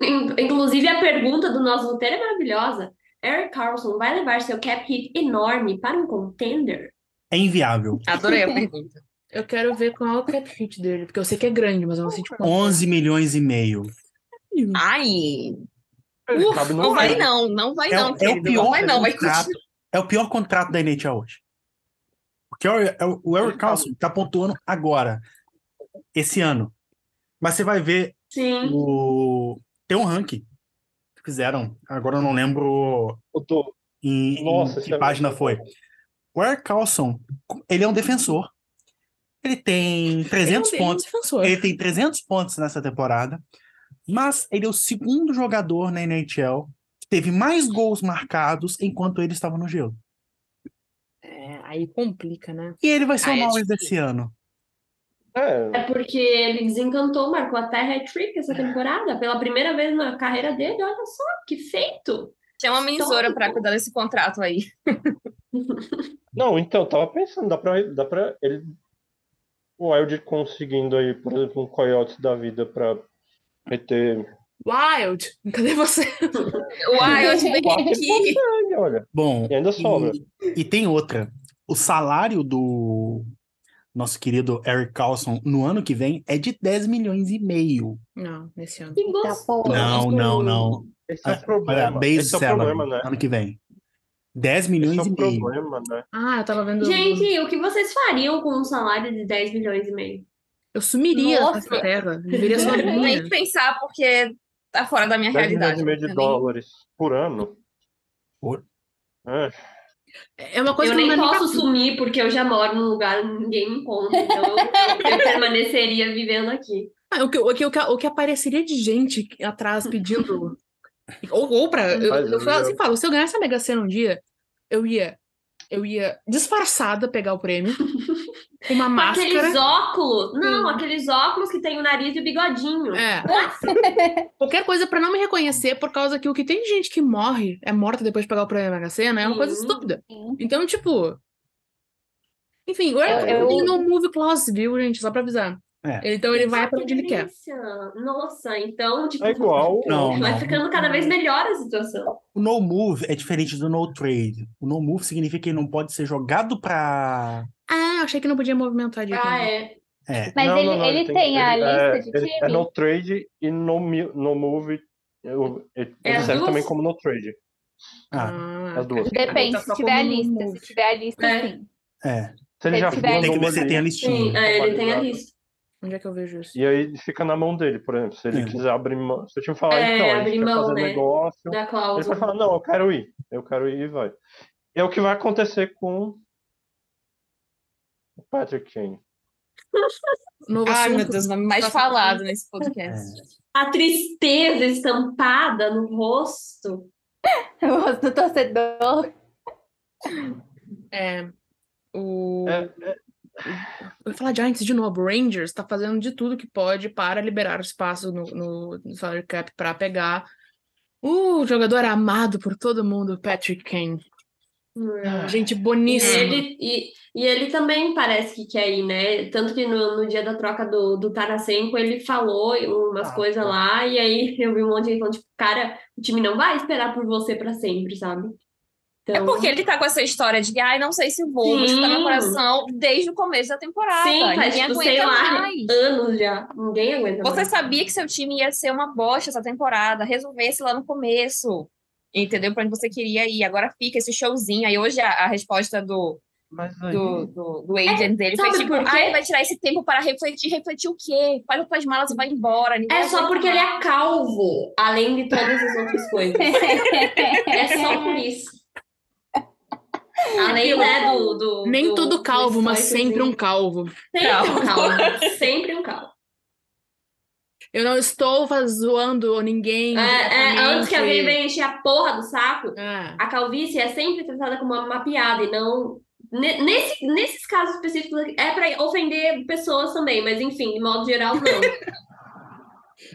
S3: In- Inclusive, a pergunta do nosso roteiro é maravilhosa. Eric Carlson vai levar seu cap hit enorme para um contender?
S4: É inviável.
S6: Adorei a [laughs] pergunta.
S2: Eu quero ver qual é o cap hit dele, porque eu sei que é grande, mas eu não sei tipo.
S4: 11 milhões e meio.
S6: Ai, uf,
S7: no
S6: não vai
S7: Fly.
S6: não, não vai
S4: É,
S6: não,
S4: o- é o pior
S6: não vai não, vai
S4: contrato. É o pior contrato da NHL hoje. Porque o, é o- o Eric Carlson tá pontuando agora, esse ano. Mas você vai ver
S3: Sim.
S4: o. Tem um ranking que fizeram. Agora eu não lembro
S7: Eu tô-
S4: em, em
S7: Nossa,
S4: que
S7: isso é
S4: página
S7: muito
S4: foi. O Eric Carlson, ele é um defensor. Ele tem 300
S2: Ele é um
S4: pontos.
S2: defensor.
S4: Ele tem 300 pontos nessa temporada, mas ele é o segundo jogador na NHL que teve mais gols marcados enquanto ele estava no gelo.
S2: É, aí complica, né?
S4: E ele vai ser
S6: Ah,
S4: o
S6: é
S4: Norris
S6: difícil.
S4: desse ano.
S7: É,
S3: É porque ele desencantou, marcou até hat-trick essa temporada. Pela primeira vez na carreira dele, olha só, que feito!
S6: Chama uma Misora pra cuidar desse contrato aí. [laughs]
S7: Não, então, eu tava pensando, dá pra, dá pra ele. O Wild conseguindo aí, por exemplo, um Coyotes da vida pra reter.
S2: Wild! Cadê você?
S6: Bem
S7: Quatro
S6: aqui.
S7: consegue, olha.
S4: Bom,
S7: E ainda sobra.
S4: e, e tem outra. O salário do nosso querido Eric Carlson no ano que vem é de 10 milhões e meio.
S2: Não, nesse ano.
S3: Que gostoso!
S4: Não, não, não.
S7: Esse é
S4: Ah,
S7: o problema.
S4: base
S7: Esse é o
S4: salary,
S7: problema, né?
S4: ano que vem. 10
S7: Esse
S4: milhões
S7: é
S4: e
S7: o
S4: meio.
S7: problema, né?
S2: Ah, eu tava vendo.
S3: Gente, o que vocês fariam com um salário de 10 milhões e meio?
S2: Eu sumiria
S5: Nossa.
S2: dessa terra. Viveria [laughs]
S6: Nem
S2: sozinha.
S6: que pensar, porque tá fora da minha
S7: 10 milhões
S6: realidade.
S7: e meio de
S6: nem-
S7: dólares por ano.
S4: Por-
S7: É,
S2: É uma coisa
S3: Eu
S2: que
S3: nem
S2: nem
S3: posso
S2: pra-
S3: sumir porque eu já moro num lugar onde ninguém me encontra. Então eu, eu permaneceria vivendo aqui.
S2: Ah, o, que, o, que, o, que, o que apareceria de gente atrás pedindo. [laughs] ou, ou pra. Eu, eu,
S7: eu-
S2: assim, falo, se eu ganhasse a Mega Sena um dia, eu ia. Eu ia disfarçada pegar o prêmio. [laughs] Uma
S3: Com
S2: máscara.
S3: aqueles óculos. Não,
S2: Sim.
S3: aqueles óculos que tem o nariz e o bigodinho.
S2: É. [laughs] Qualquer coisa pra não me reconhecer, por causa que o que tem de gente que morre, é morta depois de pegar o prêmio da Mega Sena, é uma coisa
S3: Sim.
S2: estúpida.
S5: Sim.
S2: Então, tipo. Enfim, o Eric
S5: Eu-
S2: no Move Clause, viu, gente? Só pra avisar.
S4: É.
S2: Então ele vai pra
S3: que
S2: onde ele quer.
S3: Nossa, então, tipo,
S7: é igual.
S4: Não,
S3: vai
S4: não.
S3: ficando cada vez melhor a situação.
S4: O no move é diferente do no trade. O no move significa que ele não pode ser jogado pra.
S2: Ah, eu achei que não podia movimentar de
S3: Ah, é.
S4: É.
S5: Mas
S7: Não,
S5: ele,
S7: não, não,
S5: ele tem a
S7: ele-
S5: lista
S7: é,
S5: de
S7: ele-
S5: time?
S7: É no trade e no, no move. eu- Ele
S3: É
S7: ele serve
S3: duas?
S7: também como no trade.
S2: Ah,
S7: As duas.
S5: Depende,
S6: Tá
S5: se
S6: só
S5: tiver a lista. Se tiver a lista,
S3: É.
S5: sim.
S4: É.
S7: Se ele
S5: Se
S7: já
S5: tiver-
S7: for
S4: Tem que ver se tem a
S3: Sim,
S4: listinha.
S3: é, ele tem a lista.
S2: onde é que eu vejo isso?
S7: E aí fica na mão dele, por exemplo. Se ele
S4: É.
S7: quiser abrir mão. Se o time falar,
S3: É,
S7: então, a gente
S3: mão,
S7: fazer
S3: né?
S7: negócio.
S3: Da
S7: Ele pode falar, não, eu quero ir. Eu quero ir e vai. É o que vai acontecer com Patrick Kane. [laughs]
S2: Novo
S6: Ai, meu Deus, o nome mais falado nesse podcast.
S3: A tristeza estampada no rosto. [laughs]
S5: O rosto do torcedor.
S2: É, o...
S7: É, é,
S2: Eu ia falar Giants de novo. O Rangers tá fazendo de tudo que pode para liberar espaço no, no, no salary cap para pegar o jogador amado por todo mundo, Patrick Kane. Gente
S3: E
S2: boníssima.
S3: ele, e, e ele também parece que quer ir, né? Tanto que no, no dia da troca do, do Tarasenko, ele falou umas
S7: Ah,
S3: coisas
S7: tá.
S3: lá, e aí [laughs] eu vi um monte de gente falando, tipo, cara, o time não vai esperar por você pra sempre, sabe?
S6: É
S3: Então,
S6: porque ele tá com essa história de, ai, não sei se vou, mas tá no coração desde o começo da temporada.
S3: sim, faz,
S6: Ninguém
S3: tipo, sei
S6: aguenta
S3: lá, anos já. Ninguém aguenta
S6: Você
S3: mais.
S6: sabia que seu time ia ser uma bosta essa temporada, resolvesse lá no começo. Entendeu? Pra onde você queria ir. Agora fica esse showzinho. Aí hoje a, a resposta do,
S7: aí.
S6: do, do, do agent dele foi tipo, ai, vai tirar esse tempo para refletir. Refletir o quê? Faz as tuas malas e vai embora. Ninguém
S3: É só porque ele é calvo, além de todas as outras coisas. [laughs] É só por isso. Além, né, do, do
S2: Nem
S3: do-
S2: todo
S3: do
S2: calvo, mas sempre um calvo.
S3: Sempre um calvo. Sempre um calvo.
S2: Eu não estou zoando ninguém.
S3: É, é, antes que alguém venha encher a porra do saco,
S2: É.
S3: a calvície é sempre tratada como uma, uma piada e não. ne- Nesse, nesses casos específicos, é pra ofender pessoas também, mas enfim, de modo geral, não. [laughs]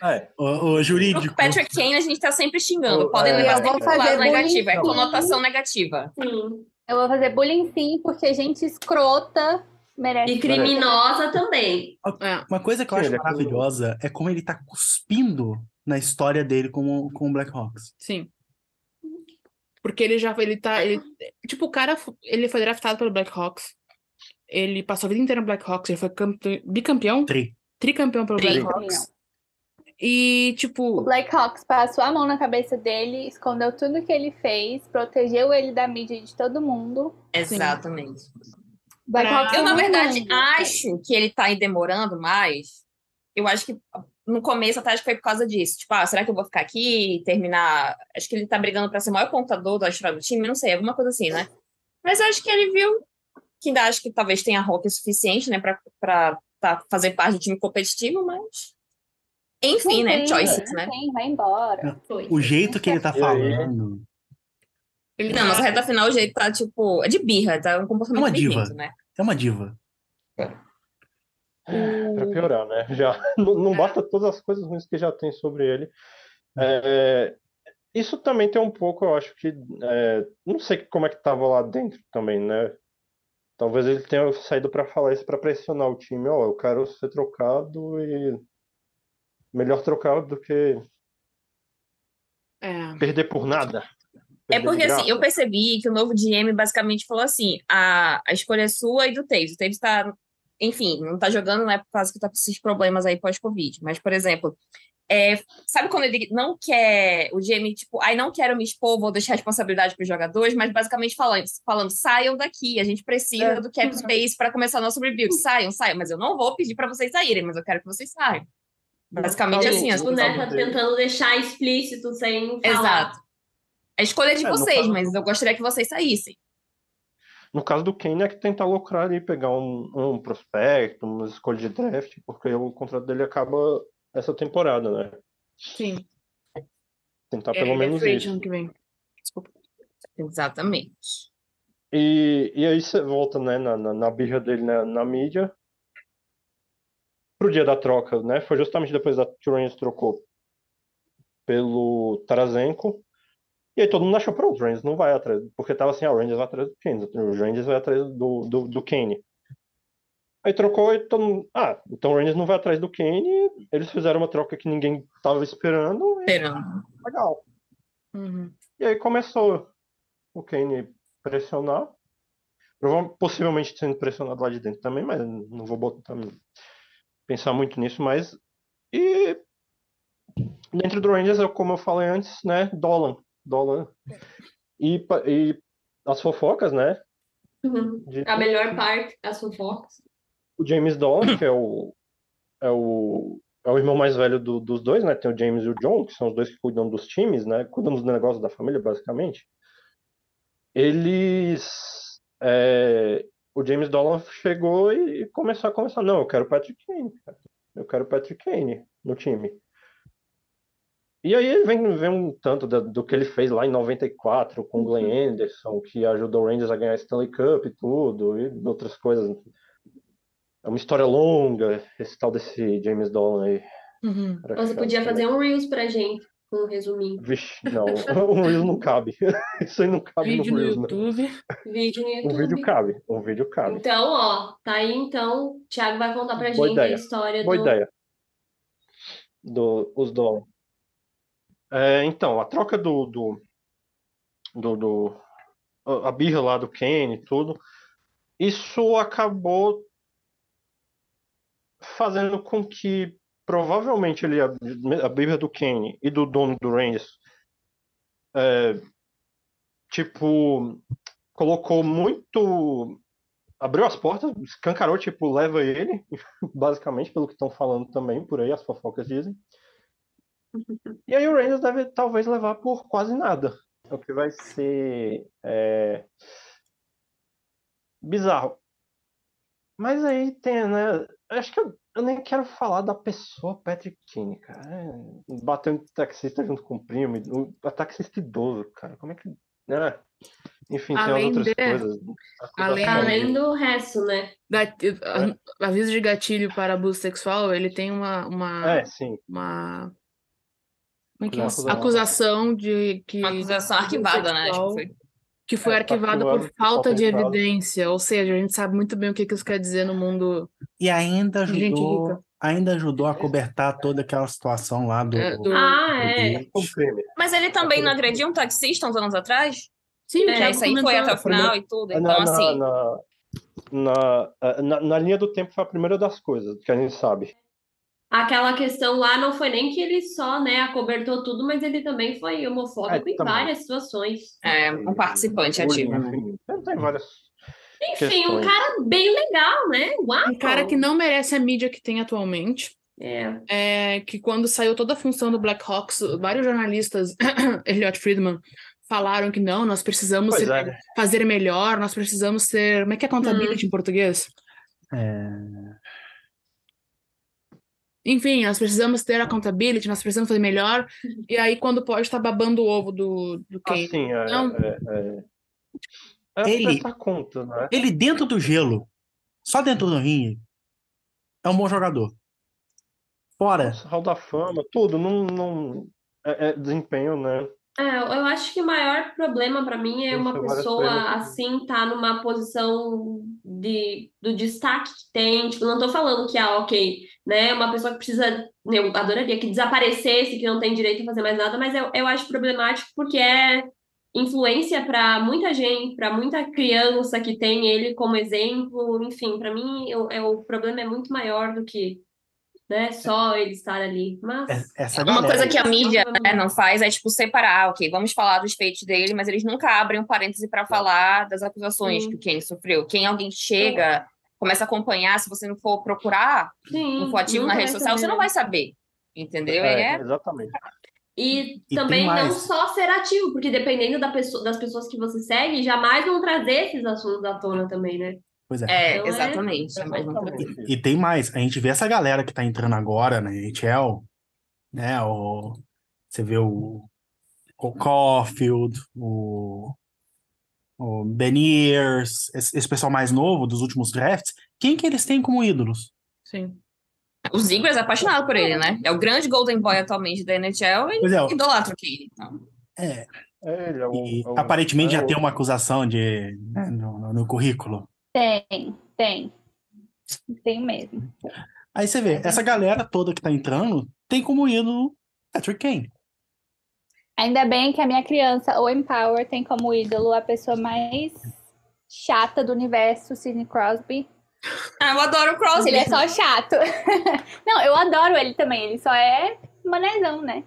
S7: É,
S4: O, o jurídico.
S6: O Patrick Kane a gente tá sempre xingando. Podem
S7: é,
S6: levar sempre pro lado negativo. É
S5: bullying.
S6: conotação negativa.
S3: Sim.
S5: Eu vou fazer bullying sim, porque gente escrota merece.
S3: E criminosa também.
S2: É.
S4: Uma coisa que eu
S7: Sim,
S4: acho
S7: é
S4: maravilhosa é como ele tá cuspindo na história dele com, com o Blackhawks.
S2: Sim. Porque ele já ele tá. Ele, tipo, o cara ele foi draftado pelo Blackhawks. Ele passou a vida inteira no Blackhawks. Ele foi campe- bicampeão,
S4: Tri.
S2: tricampeão pelo
S6: Tri.
S2: Blackhawks. E,
S5: O
S2: tipo,
S5: Blackhawks passou a mão na cabeça dele, escondeu tudo que ele fez, protegeu ele da mídia e de todo mundo.
S6: Exatamente. Eu, na verdade,
S5: mundo.
S6: acho que ele tá aí demorando mais. Eu acho que no começo até acho que foi por causa disso. Tipo, ah, será que eu vou ficar aqui e terminar? Acho que ele tá brigando pra ser o maior contador da história do time, não sei, alguma coisa assim, né? Mas eu acho que ele viu que ainda acho que talvez tenha rock suficiente, né, pra, pra tá, fazer parte do time competitivo, mas. Enfim,
S5: Não
S6: né?
S5: tem,
S6: Choices,
S5: não
S6: né?
S5: tem, vai embora.
S3: Foi.
S4: O jeito que ele tá falando.
S2: Ele
S6: Não, mas a reta final o jeito tá, tipo, é de birra, tá? É um comportamento
S4: É uma diva.
S6: né?
S4: É uma diva.
S7: pra piorar, né? Já [laughs] não, não basta todas as coisas ruins que já tem sobre ele. É, isso também tem um pouco, eu acho que. é, não sei como é que tava lá dentro também, né? Talvez ele tenha saído pra falar isso pra pressionar o time. Ó, eu quero ser trocado e. Melhor trocado do que
S2: É.
S7: perder por nada.
S6: É porque assim, eu percebi que o novo GM basicamente falou assim: a, a escolha é sua e do Taves. O Taves tá, enfim, não tá jogando, né, por causa que tá com esses problemas aí pós-Covid. Mas, por exemplo, é, sabe quando ele não quer, o GM, tipo, ai, não quero me expor, vou deixar a responsabilidade para os jogadores, mas basicamente falando, falando, saiam daqui, a gente precisa
S7: É.
S6: do cap space para começar nosso rebuild. Saiam, saiam, mas eu não vou pedir para vocês saírem, mas eu quero que vocês saiam. Basicamente
S7: Falou,
S6: assim,
S3: Tipo, né,
S7: caso
S3: tá tentando deixar explícito sem falar.
S6: Exato. A escolha é de
S7: É,
S6: vocês,
S7: caso-
S6: mas eu gostaria que vocês saíssem.
S7: No caso do Kane é que tentar lucrar ali, pegar um, um prospecto, uma escolha de draft, porque o contrato dele acaba essa temporada, né?
S2: Sim.
S7: Tentar
S2: É,
S7: pelo
S2: é
S7: menos
S2: free
S7: isso.
S2: que vem. Desculpa.
S6: Exatamente.
S7: E, e aí você volta, né, na, na, na birra dele na, na mídia. Pro dia da troca, né? Foi justamente depois da Rangers trocou pelo Tarasenko. E aí todo mundo achou, pronto, o Rangers não vai atrás. Porque tava assim, ah, o Rangers vai atrás do Kane. O Rangers vai atrás do, do, do Kane. Aí trocou e todo mundo. Ah, então o Rangers não vai atrás do Kane. Eles fizeram uma troca que ninguém tava esperando.
S6: Esperando.
S7: legal.
S2: Uhum.
S7: E aí começou o Kane pressionar. Possivelmente sendo pressionado lá de dentro também, mas não vou botar pensar muito nisso, mas. E. Dentro do Rangers, como eu falei antes, né? Dolan. Dolan. E, pa- e as fofocas, né?
S3: Uhum.
S7: de-
S3: A melhor parte, as fofocas.
S7: o James Dolan, que é o, é o, é o irmão mais velho do- dos dois, né? Tem o James e o John, que são os dois que cuidam dos times, né? Cuidam dos negócios da família, basicamente. Eles. é, o James Dolan chegou e começou a conversar. Não, eu quero Patrick Kane, cara. Eu quero Patrick Kane no time. E aí vem, vem um tanto da- do, que ele fez lá em 94 com o Glenn Anderson, que ajudou o Rangers a ganhar a Stanley Cup e tudo, e outras coisas. É uma história longa, esse tal desse James Dolan aí.
S2: Uhum.
S3: Você podia fazer um Reels pra gente, com um resuminho.
S7: Vixe, não, [laughs] um Reels não cabe. [laughs] Isso aí não cabe
S2: Vídeo
S7: no
S2: no
S7: Reels, não.
S2: YouTube.
S3: Vídeo no
S7: Um
S3: YouTube.
S7: vídeo cabe, um vídeo cabe.
S3: Então, ó, tá aí então. O Thiago vai contar pra
S7: Boa
S3: gente
S7: ideia.
S3: a história
S7: Boa
S3: do.
S7: ideia. Do, os Dolan. É, então, a troca do, do, do, do- a birra lá do Kane e tudo, isso acabou fazendo com que provavelmente ele, a, a birra do Kane e do dono do Rangers, é, tipo, colocou muito. Abriu as portas, escancarou, tipo, leva ele, [laughs] basicamente, pelo que estão falando também por aí, as fofocas dizem. E aí o Rangers deve talvez levar por quase nada. O que vai ser é, bizarro. Mas aí tem, né? Acho que eu, eu nem quero falar da pessoa Patrick Kane, cara. É, bateu um taxista junto com o primo, o o taxista idoso, cara. Como é que. Né? Enfim, tem
S2: Além
S7: as outras
S2: de-
S7: coisas.
S2: além-
S3: Além do resto, né?
S2: Gati-
S7: É.
S2: a- Aviso de gatilho para abuso sexual, ele tem uma, uma,
S7: É, sim.
S2: uma como é que é?
S7: Acusação.
S2: acusação de que
S6: Uma acusação arquivada, né? Acho que foi.
S2: que foi
S7: É,
S2: arquivada
S7: arquivado
S2: por falta
S7: falta
S2: de evidência, ou seja, a gente sabe muito bem o que que isso quer dizer no mundo
S4: E ainda
S2: Gente
S4: ajudou,
S2: rica.
S4: ainda ajudou a cobertar toda aquela situação lá do.
S2: É, do-
S3: Ah, é.
S4: do-.
S6: Mas ele também não agrediu um taxista uns anos atrás?
S2: Sim,
S3: É,
S6: isso aí foi até o final e tudo.
S7: Na,
S6: Então,
S7: na-
S6: assim.
S7: na, na, na- na linha do tempo foi a primeira das coisas que a gente sabe.
S3: Aquela questão lá não foi nem que ele só, né, acobertou tudo, mas ele também foi homofóbico
S7: É,
S3: em
S7: também.
S3: várias situações.
S6: É, um participante ativo, né?
S7: Tem, várias.
S3: Enfim, um
S7: Questões.
S3: cara bem legal, né? Uau!
S2: Um cara que não merece a mídia que tem atualmente.
S3: É.
S2: É que quando saiu toda a função do Blackhawks, vários jornalistas, [clears throat] Elliot Friedman, falaram que não, nós precisamos ser-
S7: é,
S2: fazer melhor, nós precisamos ser. Como é que é accountability em português?
S4: É,
S2: Enfim, nós precisamos ter accountability, nós precisamos fazer melhor. E aí, quando pode, estar babando o ovo do, do Kane.
S7: Assim, é,
S2: Não.
S7: é, é, é
S4: Ele-
S7: prestar conta, né?
S4: ele dentro do gelo, só dentro do ringue, é um bom jogador. Fora,
S7: Hall da Fama, tudo, não, não é, é desempenho, né?
S3: É, eu acho que o maior problema para mim é uma pessoa assim tá numa posição de, do destaque que tem. Tipo, não tô falando que, ah, ok, né? Uma pessoa que precisa, eu adoraria que desaparecesse, que não tem direito a fazer mais nada, mas eu, eu acho problemático porque é influência para muita gente, para muita criança que tem ele como exemplo. Enfim, para mim eu, é, o problema é muito maior do que né, só ele estar ali. Mas.
S4: é- essa
S6: Uma
S4: galera.
S6: coisa que a mídia né, não faz é, tipo, separar, ok, vamos falar dos feitos dele, mas eles nunca abrem um parêntese para falar das acusações
S3: Sim.
S6: que o Kane sofreu. Quem alguém chega, começa a acompanhar, se você não for procurar,
S3: Sim,
S6: não for ativo na rede social, você
S3: saber.
S6: não vai saber. Entendeu?
S7: É,
S6: É,
S7: exatamente.
S3: E,
S4: E
S3: também não só ser ativo, porque dependendo da pessoa, das pessoas que você segue, jamais vão trazer esses assuntos à tona também, né?
S4: Pois é.
S6: é,
S3: Então é-
S6: exatamente.
S7: Exatamente.
S4: E tem mais, a gente vê essa galera que tá entrando agora na NHL, né? O, você vê o, o Caulfield, o, o Beniers, esse, esse pessoal mais novo dos últimos drafts, quem que eles têm como ídolos?
S2: Sim.
S6: O Ziggler é apaixonado por ele, né? É o grande Golden Boy atualmente da NHL e
S4: é,
S6: idolatra o Kane. Então,
S4: é,
S7: É, ele é o,
S4: e
S7: é o-
S4: aparentemente
S7: é
S4: já tem uma acusação de, né, no, no- no currículo.
S5: Tem, tem. Tem mesmo.
S4: Aí você vê, essa galera toda que tá entrando tem como ídolo Patrick Kane.
S5: Ainda bem que a minha criança, o Empower, tem como ídolo a pessoa mais chata do universo, Sidney Crosby.
S6: Ah, eu adoro o Crosby.
S5: Ele é só chato. [laughs] não, eu adoro ele também. Ele só é manezão, né?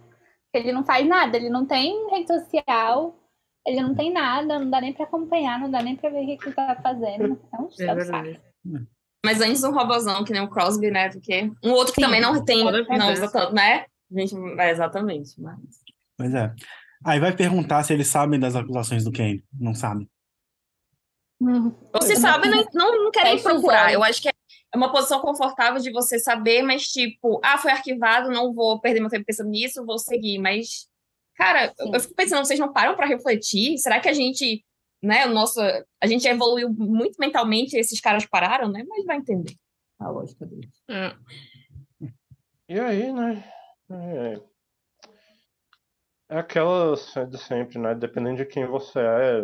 S5: Ele não faz nada, ele não tem rede social, ele não tem nada, não dá nem pra acompanhar, não dá nem pra ver o que, ele tá fazendo. É um
S2: É.
S6: Mas antes um robozão, que nem o Crosby, né? Porque um outro que
S2: Sim,
S6: também não tem, não usa tanto, né? A gente, é, exatamente. Mas...
S4: Pois é. Aí vai perguntar se eles sabem das acusações do Kane. Não sabem.
S5: Hum.
S6: Você sabe, não, não, não querem
S5: os
S6: procurar. Eu acho que é uma posição confortável de você saber, mas tipo, ah, foi arquivado, não vou perder meu tempo pensando nisso, vou seguir. Mas, cara, eu, eu fico pensando, vocês não param para refletir? Será que a gente, né, o nosso, a gente evoluiu muito mentalmente e esses caras pararam, né? Mas vai entender a lógica deles.
S2: É.
S7: E aí, né? É, é aquela de sempre, né? Dependendo de quem você é,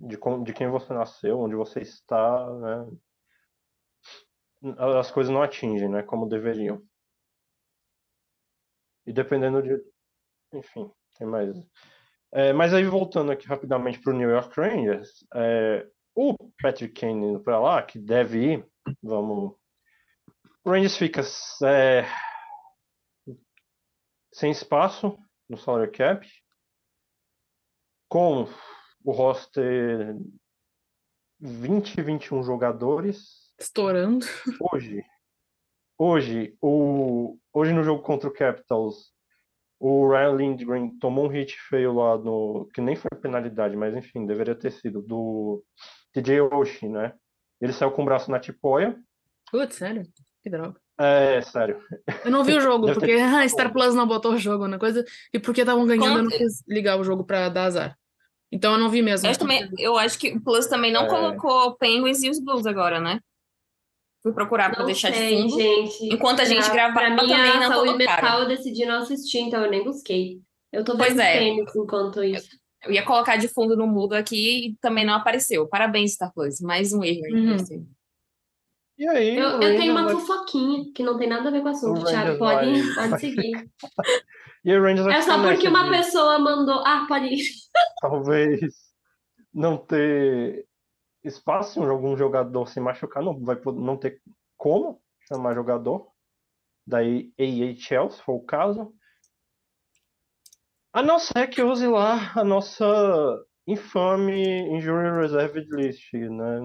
S7: de, de quem você nasceu, onde você está, né? As coisas não atingem, né? Como deveriam. E dependendo de. Enfim, tem mais. É, mas aí, voltando aqui rapidamente para o New York Rangers, é, o Patrick Kane indo para lá, que deve ir, vamos. O Rangers fica é, sem espaço no salary cap, com o roster 20, 21 jogadores.
S2: Estourando.
S7: Hoje, hoje, o, hoje no jogo contra o Capitals, o Ryan Lindgren tomou um hit feio lá no. que nem foi penalidade, mas enfim, deveria ter sido, do TJ Oshie, né? Ele saiu com o braço na tipóia.
S2: Putz, sério? Que droga.
S7: É, sério.
S2: Eu não vi o jogo, [laughs]
S7: Deve ter
S2: porque ah, Star Plus não botou o jogo na coisa, e porque estavam ganhando, eu não quis ligar o jogo pra dar azar. Então eu não vi mesmo.
S6: Eu acho, também, eu acho que o Plus também não
S7: É.
S6: colocou o Penguins e os Blues agora, né? Fui procurar pra
S3: Não
S6: deixar de
S3: sei,
S6: fundo.
S3: gente.
S6: Enquanto a gente gravava,
S3: pra mim,
S6: também
S3: a
S6: não
S3: saúde
S6: colocaram.
S3: mental eu decidi não assistir, então eu nem busquei. Eu tô vendo
S6: é.
S3: tênis enquanto isso.
S6: Eu ia colocar de fundo no mudo aqui e também não apareceu. Parabéns, Star Plus. Mais um erro aí.
S2: Uhum.
S6: assim.
S7: E aí,
S3: Eu, eu tenho uma
S7: vai-
S3: fofoquinha que não tem nada a ver com o assunto,
S7: O
S3: Thiago. Pode,
S7: vai- [laughs]
S3: pode seguir.
S7: E o Rangers
S3: É só porque uma
S7: de
S3: pessoa mandou. Ah, pode ir.
S7: talvez não ter espaço em algum jogador se machucar, não vai não ter como chamar jogador da AHL, se for o caso. A não ser que use lá a nossa infame Injury Reserved List, né?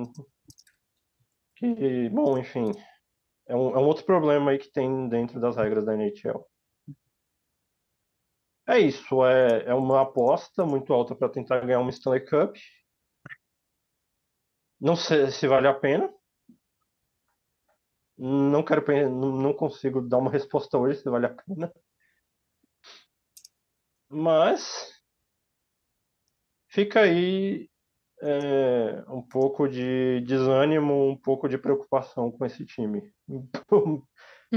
S7: Que, bom, enfim, é um, é um outro problema aí que tem dentro das regras da NHL. É isso, é, é uma aposta muito alta para tentar ganhar uma Stanley Cup. Não sei se vale a pena. Não quero, não consigo dar uma resposta hoje se vale a pena. Mas fica aí é, um pouco de desânimo, um pouco de preocupação com esse time.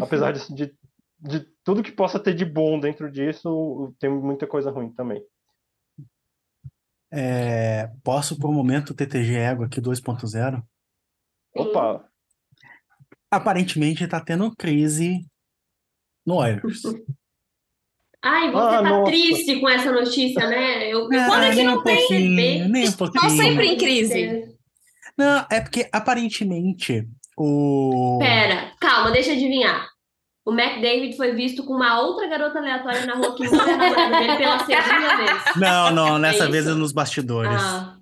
S7: Apesar de, de, de tudo que possa ter de bom dentro disso, tem muita coisa ruim também.
S4: É, posso, por um momento, TTG Ego aqui 2.0?
S7: Opa,
S4: Aparentemente tá tendo crise no Oilers. [laughs]
S3: Ai, você
S7: Ah,
S3: tá
S7: nossa.
S3: triste com essa notícia, né? Eu,
S4: Ah,
S3: quando é que não
S4: um
S3: tem
S4: nem um
S6: Estão sempre em crise.
S4: Não, é porque aparentemente o.
S3: Pera, calma, deixa eu adivinhar. O McDavid foi visto com uma outra garota aleatória na rua que não é namorada dele pela segunda vez.
S4: Não, não, nessa
S3: É
S4: vez é nos bastidores.
S3: Ah,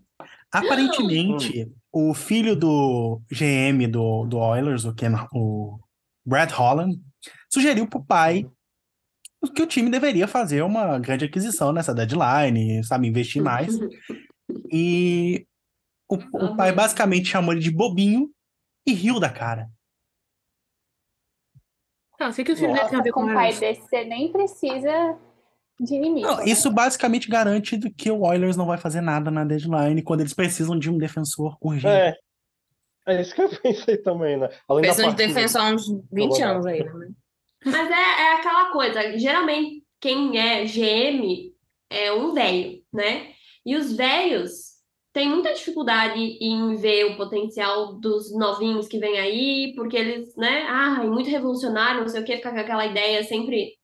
S4: Aparentemente, o filho do GM do, do Oilers, o, Ken, o Brad Holland, sugeriu pro pai que o time deveria fazer uma grande aquisição nessa deadline, sabe, investir mais. [laughs] E o, o pai basicamente chamou ele de bobinho e riu da cara.
S2: Ah, o que, o filho a
S5: Nossa,
S2: ver
S5: com
S2: com
S5: um pai
S2: isso?
S5: desse, você nem precisa de inimigo.
S4: Não,
S5: né?
S4: isso basicamente garante que o Oilers não vai fazer nada na deadline quando eles precisam de um defensor urgente.
S7: é. É isso que eu [laughs] pensei também, né? Além
S6: Precisam de defesa há uns 20 anos aí, né?
S3: Mas é, é aquela coisa, geralmente quem é GM é um velho, né? E os velhos têm muita dificuldade em ver o potencial dos novinhos que vêm aí, porque eles, né? Ah, muito revolucionário, não sei o que, fica com aquela ideia sempre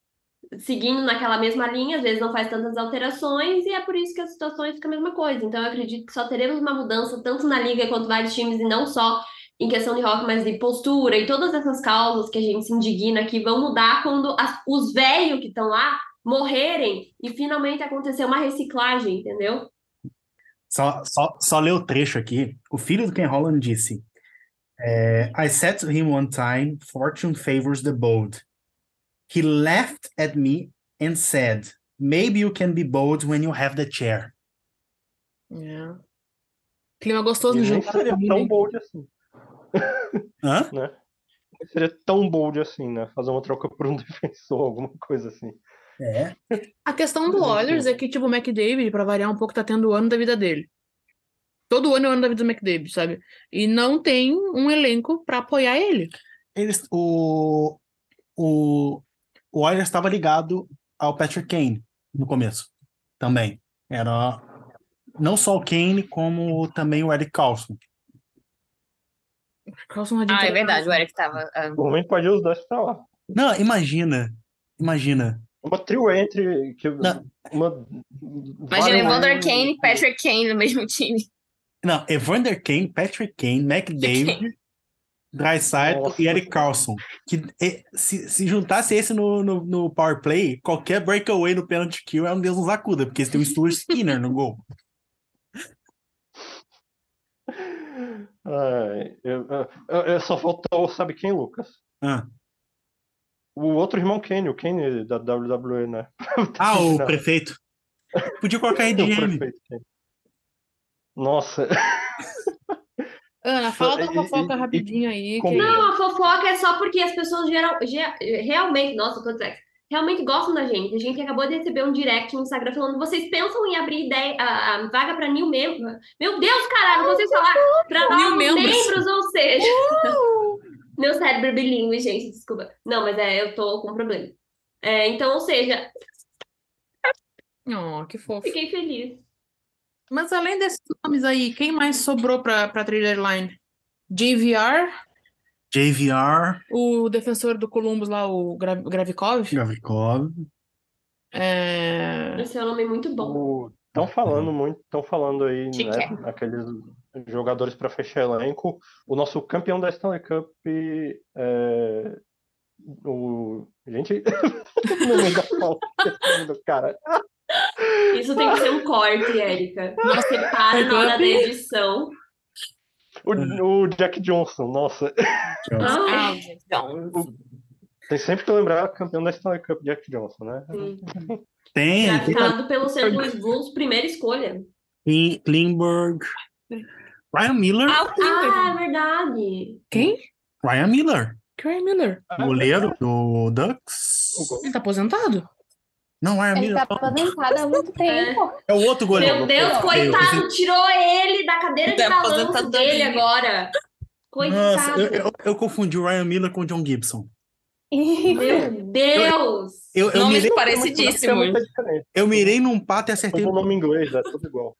S3: seguindo naquela mesma linha, às vezes não faz tantas alterações, e é por isso que as situações ficam a mesma coisa. Então eu acredito que só teremos uma mudança tanto na liga quanto vários times, e não só em questão de rock, mas de postura e todas essas causas que a gente se indigna que vão mudar quando as- os velhos que estão lá morrerem e finalmente acontecer uma reciclagem, entendeu?
S4: Só, só, só ler o trecho aqui. O filho do Ken Holland disse: é, I said to him one time, fortune favors the bold. He laughed at me and said, Maybe you can be bold when you have the chair.
S2: É. Clima gostoso no
S7: nem
S2: jogo.
S7: seria tão bold assim,
S4: Hã? [laughs]
S7: né? Seria tão bold assim, né? Fazer uma troca por um [laughs] defensor, alguma coisa assim.
S4: É.
S2: A questão do Oilers é que, tipo, o McDavid, pra variar um pouco, tá tendo o ano da vida dele. Todo ano é o ano da vida do McDavid, sabe? E não tem um elenco pra apoiar ele.
S4: Eles, o, o, o Oilers estava ligado ao Patrick Kane no começo também. Era não só o Kane, como também o Eric Carlson.
S2: Carlson não
S6: Ah, é verdade, o Eric tava. ah,
S7: Por mim, pode ir os dois pra lá.
S4: Não, imagina, imagina.
S7: Uma trio entre. Que,
S4: Não.
S7: uma,
S6: Imagina Evander Kane e Patrick Kane no mesmo time.
S4: Não, Evander Kane, Patrick Kane, McDavid, Draisaitl
S7: Nossa.
S4: e Eric Carlson. Que se, se juntasse esse no, no, no power play, qualquer breakaway no penalty kill é um Deus nos acuda, porque eles têm o Stuart Skinner no gol.
S7: Ai, eu, eu- eu- só faltou, sabe quem, Lucas?
S4: Ah,
S7: O outro irmão Kane, o Kane da WWE, né? [laughs]
S4: ah o prefeito. Podia colocar [laughs]
S7: prefeito Kane. Nossa, [laughs]
S2: Ana, fala
S7: E- e-
S2: fofoca
S7: e-
S2: rapidinho aí.
S7: como-
S2: que-
S3: Não, a fofoca é só porque as pessoas geral, ge- realmente, nossa, eu tô dizendo, realmente gostam da gente. A gente acabou de receber um direct no Instagram falando: vocês pensam em abrir ideia, a, a vaga para new membros? Meu Deus, caralho, vocês falaram para novos
S2: membros.
S3: membros, ou seja. [laughs] Meu cérebro bilíngue, gente, desculpa. Não, mas é, eu tô com problema. É, então, ou seja,
S2: Oh, que fofo.
S3: fiquei feliz.
S2: Mas além desses nomes aí, quem mais sobrou pra, pra trade deadline? JVR,
S4: JVR,
S2: o defensor do Columbus lá, o Gra- Gravikov.
S4: Gavrikov.
S2: É...
S3: Esse é um nome muito bom.
S7: Estão falando muito, estão falando aí, né?
S6: que é?
S7: Aqueles jogadores para fechar elenco. O nosso campeão da Stanley Cup, é, o gente, [laughs] do cara.
S3: Isso tem que ser um corte, Érica. Nossa, ele para na hora da edição.
S7: O, o Jack Johnson, nossa.
S3: Ah,
S6: Ah, então.
S7: Tem sempre que lembrar campeão da Stanley Cup, Jack Johnson, né?
S3: sim.
S4: Tem, tem
S3: Draftado pelo St. Louis Blues, primeira escolha.
S4: Klin- Klingberg. Ryan Miller.
S6: Ah.
S3: Ah, verdade.
S2: Quem?
S4: Ryan Miller.
S2: Kyle Miller.
S4: Goleiro do Ducks.
S2: Ele tá aposentado?
S4: Não, Ryan
S5: Ele
S4: Miller.
S5: tá aposentado há muito tempo.
S4: É o outro goleiro.
S3: Meu Deus,
S4: Eu-
S3: coitado, tirou ele da cadeira de
S6: Da
S3: balanço dele agora. Coitado.
S4: Nossa, eu, eu, eu confundi o Ryan Miller com o John Gibson.
S3: Meu Deus.
S4: Eu, eu,
S6: Nomes
S4: mirei,
S7: Tem
S6: parecidíssimos.
S4: eu mirei num pato e acertei
S7: o
S4: no
S7: nome em inglês é tudo igual.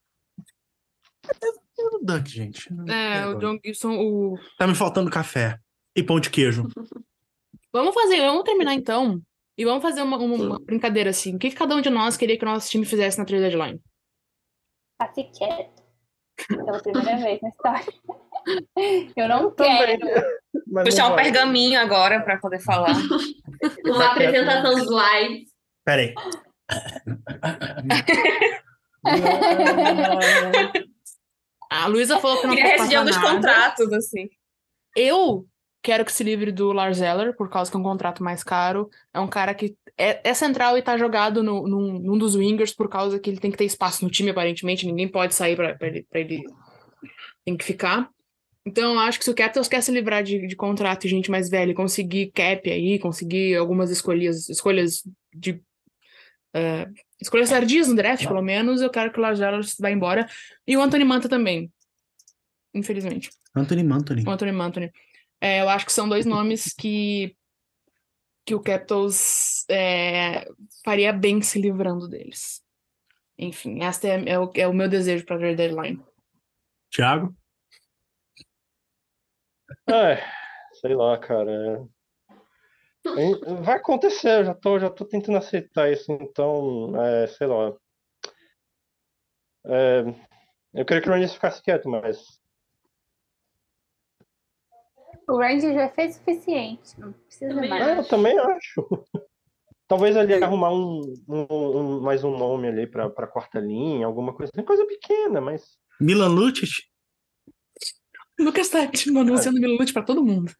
S4: Duck, gente.
S2: É, o John Gibson, o...
S4: Tá me faltando café e pão de queijo.
S2: Vamos fazer, vamos terminar então. E vamos fazer uma, uma- uma brincadeira assim. O que, que cada um de nós queria que o nosso time fizesse na trade deadline?
S5: Passe quieto. Pela primeira [laughs] vez na história. Eu não
S7: Também.
S5: quero.
S7: Mas
S6: Puxar
S7: não
S6: um pergaminho agora pra poder falar. [laughs]
S3: Uma apresentação slide.
S4: Peraí. [laughs]
S2: A Luísa falou que não
S6: Queria dos
S2: nada.
S6: contratos, assim.
S2: Eu quero que se livre do Lars Eller, por causa que é um contrato mais caro. É um cara que é, é central e tá jogado no, num, num dos wingers, por causa que ele tem que ter espaço no time, aparentemente. Ninguém pode sair pra ele, pra ele. Tem que ficar. Então, eu acho que se o Capitals quer se livrar de, de contrato e gente mais velha, conseguir cap aí, conseguir algumas escolhas, escolhas de. eh, escolhas tardias no draft, pelo menos, eu quero que o Lars Eller vá embora. E o Anthony Manta também. Infelizmente.
S4: Anthony Manthony.
S2: O Anthony Anthony. É, eu acho que são dois nomes que, que o Capitals é, faria bem se livrando deles. Enfim, esse é, é o, é o meu desejo para a deadline.
S4: Thiago?
S7: É, sei lá, cara. é. Vai acontecer, eu já tô, já tô tentando aceitar isso, então, é, sei lá. É, eu queria que o Rangers ficasse quieto, mas
S5: O Ranger já fez o suficiente. Não precisa
S3: Também
S5: mais.
S7: É, eu também acho. [laughs] Talvez ali arrumar um, um- um- mais um nome ali pra, pra quarta linha, alguma coisa. assim, Coisa pequena, mas.
S4: Milan Lucic?
S2: O Lucas tá anunciando Milute pra todo mundo.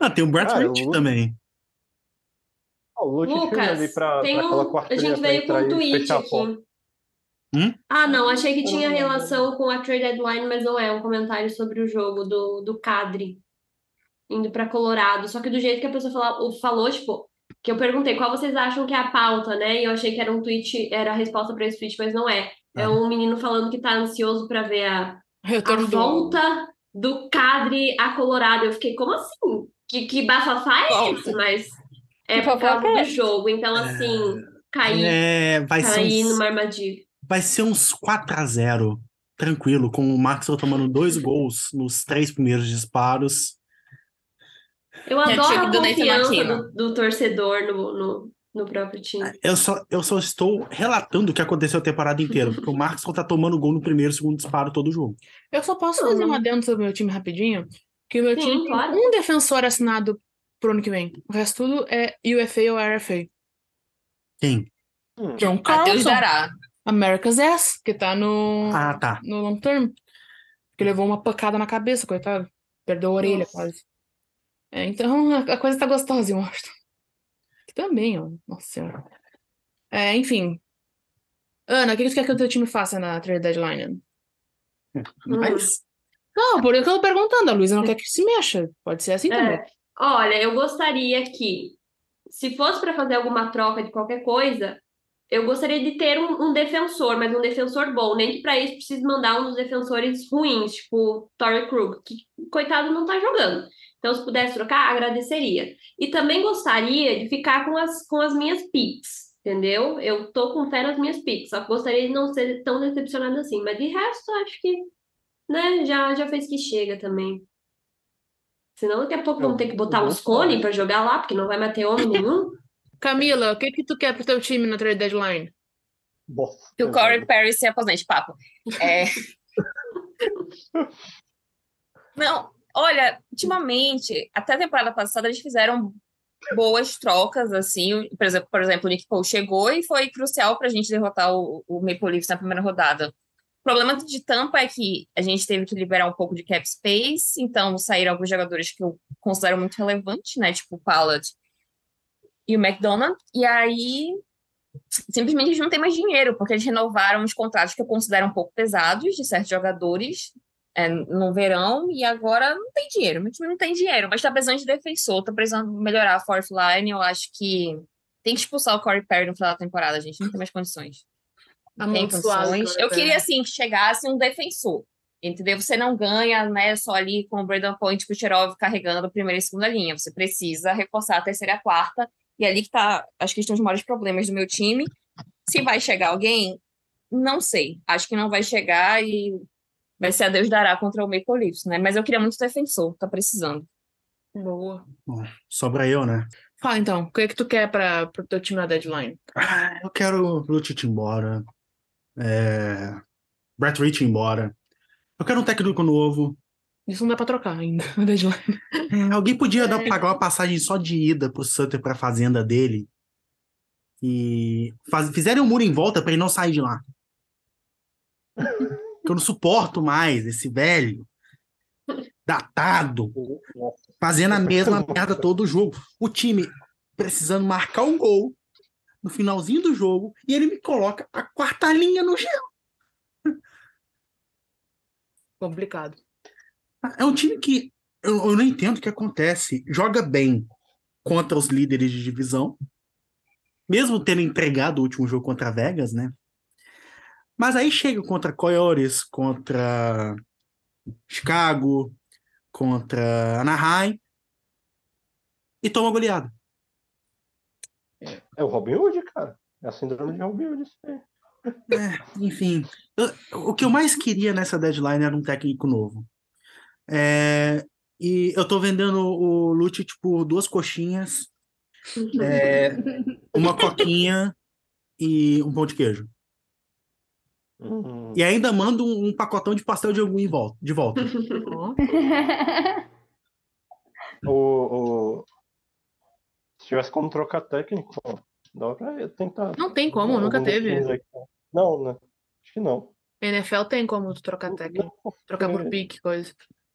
S4: Ah, tem o Brett Rich
S7: o-
S4: também.
S7: Ó, o Lute
S3: Lucas,
S7: ali pra,
S3: tem
S7: pra aquela
S3: um, a gente veio com um tweet aqui.
S4: Hum?
S3: Ah, não, achei que tinha
S5: lembro.
S3: relação com a trade deadline, mas não é um comentário sobre o jogo do, do Cadre indo pra Colorado. Só que do jeito que a pessoa fala- falou, tipo, que eu perguntei qual vocês acham que é a pauta, né? E eu achei que era um tweet, era a resposta pra esse tweet, mas não é. É
S4: Ah.
S3: um menino falando que tá ansioso pra ver a, a volta do Cadre a Colorado. Eu fiquei, como assim? Que, que bafafá é esse? Mas é por causa
S5: é
S3: do jogo. Então, assim,
S4: É, vai ser
S3: caí
S4: uns,
S3: numa armadilha.
S4: vai ser uns 4 a 0 tranquilo, com o Maxwell tomando dois gols nos três primeiros disparos.
S3: Eu
S6: É
S3: adoro a
S6: do Nathan
S3: confiança do, do torcedor no, no, no próprio time.
S4: Eu só, eu só estou relatando o que aconteceu a temporada inteira, porque o Maxwell tá tomando gol no primeiro e segundo disparo todo jogo.
S2: Eu só posso fazer uma adendo sobre o meu time rapidinho. Que o meu
S3: Sim,
S2: time tem
S3: claro.
S2: um defensor assinado pro ano que vem. O resto tudo é UFA ou RFA.
S4: Quem?
S7: Hum.
S2: John Carlson. America's Ass, que tá no,
S4: Ah, tá.
S2: no long term. Que levou uma pancada na cabeça, coitado. Perdeu a orelha
S3: Nossa.
S2: quase. É, então a, coisa tá gostosa em Washington. Também, ó. Nossa senhora. É, enfim. Ana, o que tu quer que o teu time faça na trade deadline? [laughs]
S4: Mas
S2: Não, por isso que eu tô perguntando. A Luísa não quer que se mexa. Pode ser assim também.
S3: É. Olha, eu gostaria que, se fosse para fazer alguma troca de qualquer coisa, eu gostaria de ter um, um defensor, mas um defensor bom. Nem que para isso precise mandar um dos defensores ruins, tipo o Torrey Krug, que coitado não tá jogando. Então, se pudesse trocar, agradeceria. E também gostaria de ficar com as, com as minhas picks, entendeu? Eu tô com fé nas minhas picks, só que gostaria de não ser tão decepcionada assim. Mas de resto, acho que, né, já, já fez que chega também. Senão daqui a pouco vamos ter que botar uns
S7: mais.
S3: cones para jogar lá, porque não vai mais ter homem nenhum. [laughs]
S2: Camila, o que que tu quer pro teu time na trade deadline?
S6: Que o Corey Perry se aposente, papo. É... [laughs] Não, olha, ultimamente, até a temporada passada, eles fizeram boas trocas, assim. Por exemplo, por exemplo, o Nick Cole chegou e foi crucial para a gente derrotar o, o Maple Leafs na primeira rodada. O problema de Tampa é que a gente teve que liberar um pouco de cap space, então saíram alguns jogadores que eu considero muito relevantes, né? Tipo o Pallet e o McDonald. E aí simplesmente eles não têm mais dinheiro, porque eles renovaram os contratos que eu considero um pouco pesados de certos jogadores é, no verão, e agora não tem dinheiro. Meu time não tem dinheiro, mas tá precisando de defensor, tá precisando melhorar a fourth line. Eu acho que tem que expulsar o Corey Perry no final da temporada, gente. Não tem mais condições. Não tem
S2: Amaldiçoado,
S6: condições. Eu queria, assim, que chegasse um defensor. Entendeu? Você não ganha, né, só ali com o Brandon Point e o Kucherov carregando a primeira e segunda linha. Você precisa reforçar a terceira e a quarta. E ali que tá, acho que estão os maiores problemas do meu time. Se vai chegar alguém, não sei. Acho que não vai chegar e vai ser a Deus dará contra o Maple Leafs, né? Mas eu queria muito defensor, tá precisando.
S2: Boa.
S4: bom, sobra eu, né?
S2: Fala então, o que é que tu quer para pro teu time na deadline?
S4: Ah, eu quero Lucic embora. É... Brett Rich embora. Eu quero um técnico novo.
S2: Isso não dá pra trocar ainda [laughs] na deadline.
S4: É, alguém podia dar, pagar uma passagem só de ida pro Sutter pra fazenda dele. E faz, fizerem um muro em volta pra ele não sair de lá. Que eu não suporto mais esse velho datado fazendo a mesma merda todo o jogo. O time precisando marcar um gol no finalzinho do jogo e ele me coloca a quarta linha no gelo.
S2: Complicado.
S4: É um time que eu, eu não entendo o que acontece. Joga bem contra os líderes de divisão, mesmo tendo entregado o último jogo contra a Vegas, né? Mas aí chega contra Coyotes, contra Chicago, contra Anaheim e toma goleada.
S7: É o Robin Hood, cara. É a síndrome de Robin Hood.
S4: É, enfim, eu- o que eu mais queria nessa deadline era um técnico novo. É, e eu tô vendendo o Lucic por duas coxinhas, é, uma coquinha e um pão de queijo.
S7: Hum.
S4: E ainda mando um, um pacotão de pastel de angu em volta, de volta. [laughs]
S7: O, o- Se tivesse como trocar técnico, dá pra tentar.
S2: Não tem como, nunca teve.
S7: Não, né? Acho que não.
S2: NFL tem como trocar técnico, trocar por pique, coisa.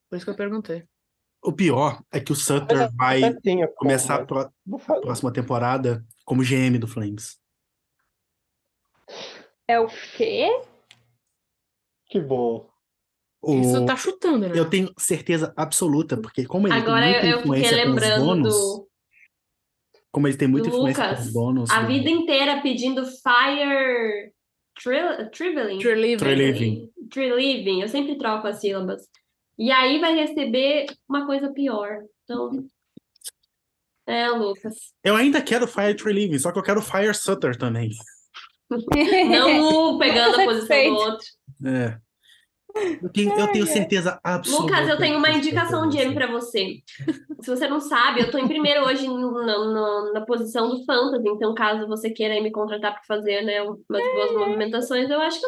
S2: Por isso que eu perguntei.
S4: O pior é que o Sutter
S7: Mas
S4: vai começar a
S7: faz-
S4: próxima temporada como GM do Flames.
S5: É o quê?
S7: Que bom.
S4: O...
S2: Isso tá chutando, né?
S4: Eu tenho certeza absoluta, porque como ele
S3: Agora
S4: tem muita
S3: eu, eu fiquei
S4: influência com os
S3: lembrando
S4: donos,
S3: do,
S4: como ele tem muita
S3: do
S4: influência com
S3: Lucas.
S4: os donos,
S3: A
S4: do-
S3: vida inteira pedindo Fire Triveling.
S2: True living.
S4: True living.
S3: Tree Living. Eu sempre troco as sílabas. E aí vai receber uma coisa pior. Então. É, Lucas.
S4: Eu ainda quero Fire Tree Living, só que eu quero Fire Sutter também.
S3: Não pegando a posição do outro.
S4: É. Eu tenho, eu tenho certeza absoluta.
S3: Lucas, eu tenho uma indicação de M pra você. Se você não sabe, eu tô em primeiro hoje no- na posição do Fantasy, então caso você queira me contratar para fazer né, umas boas movimentações, eu acho que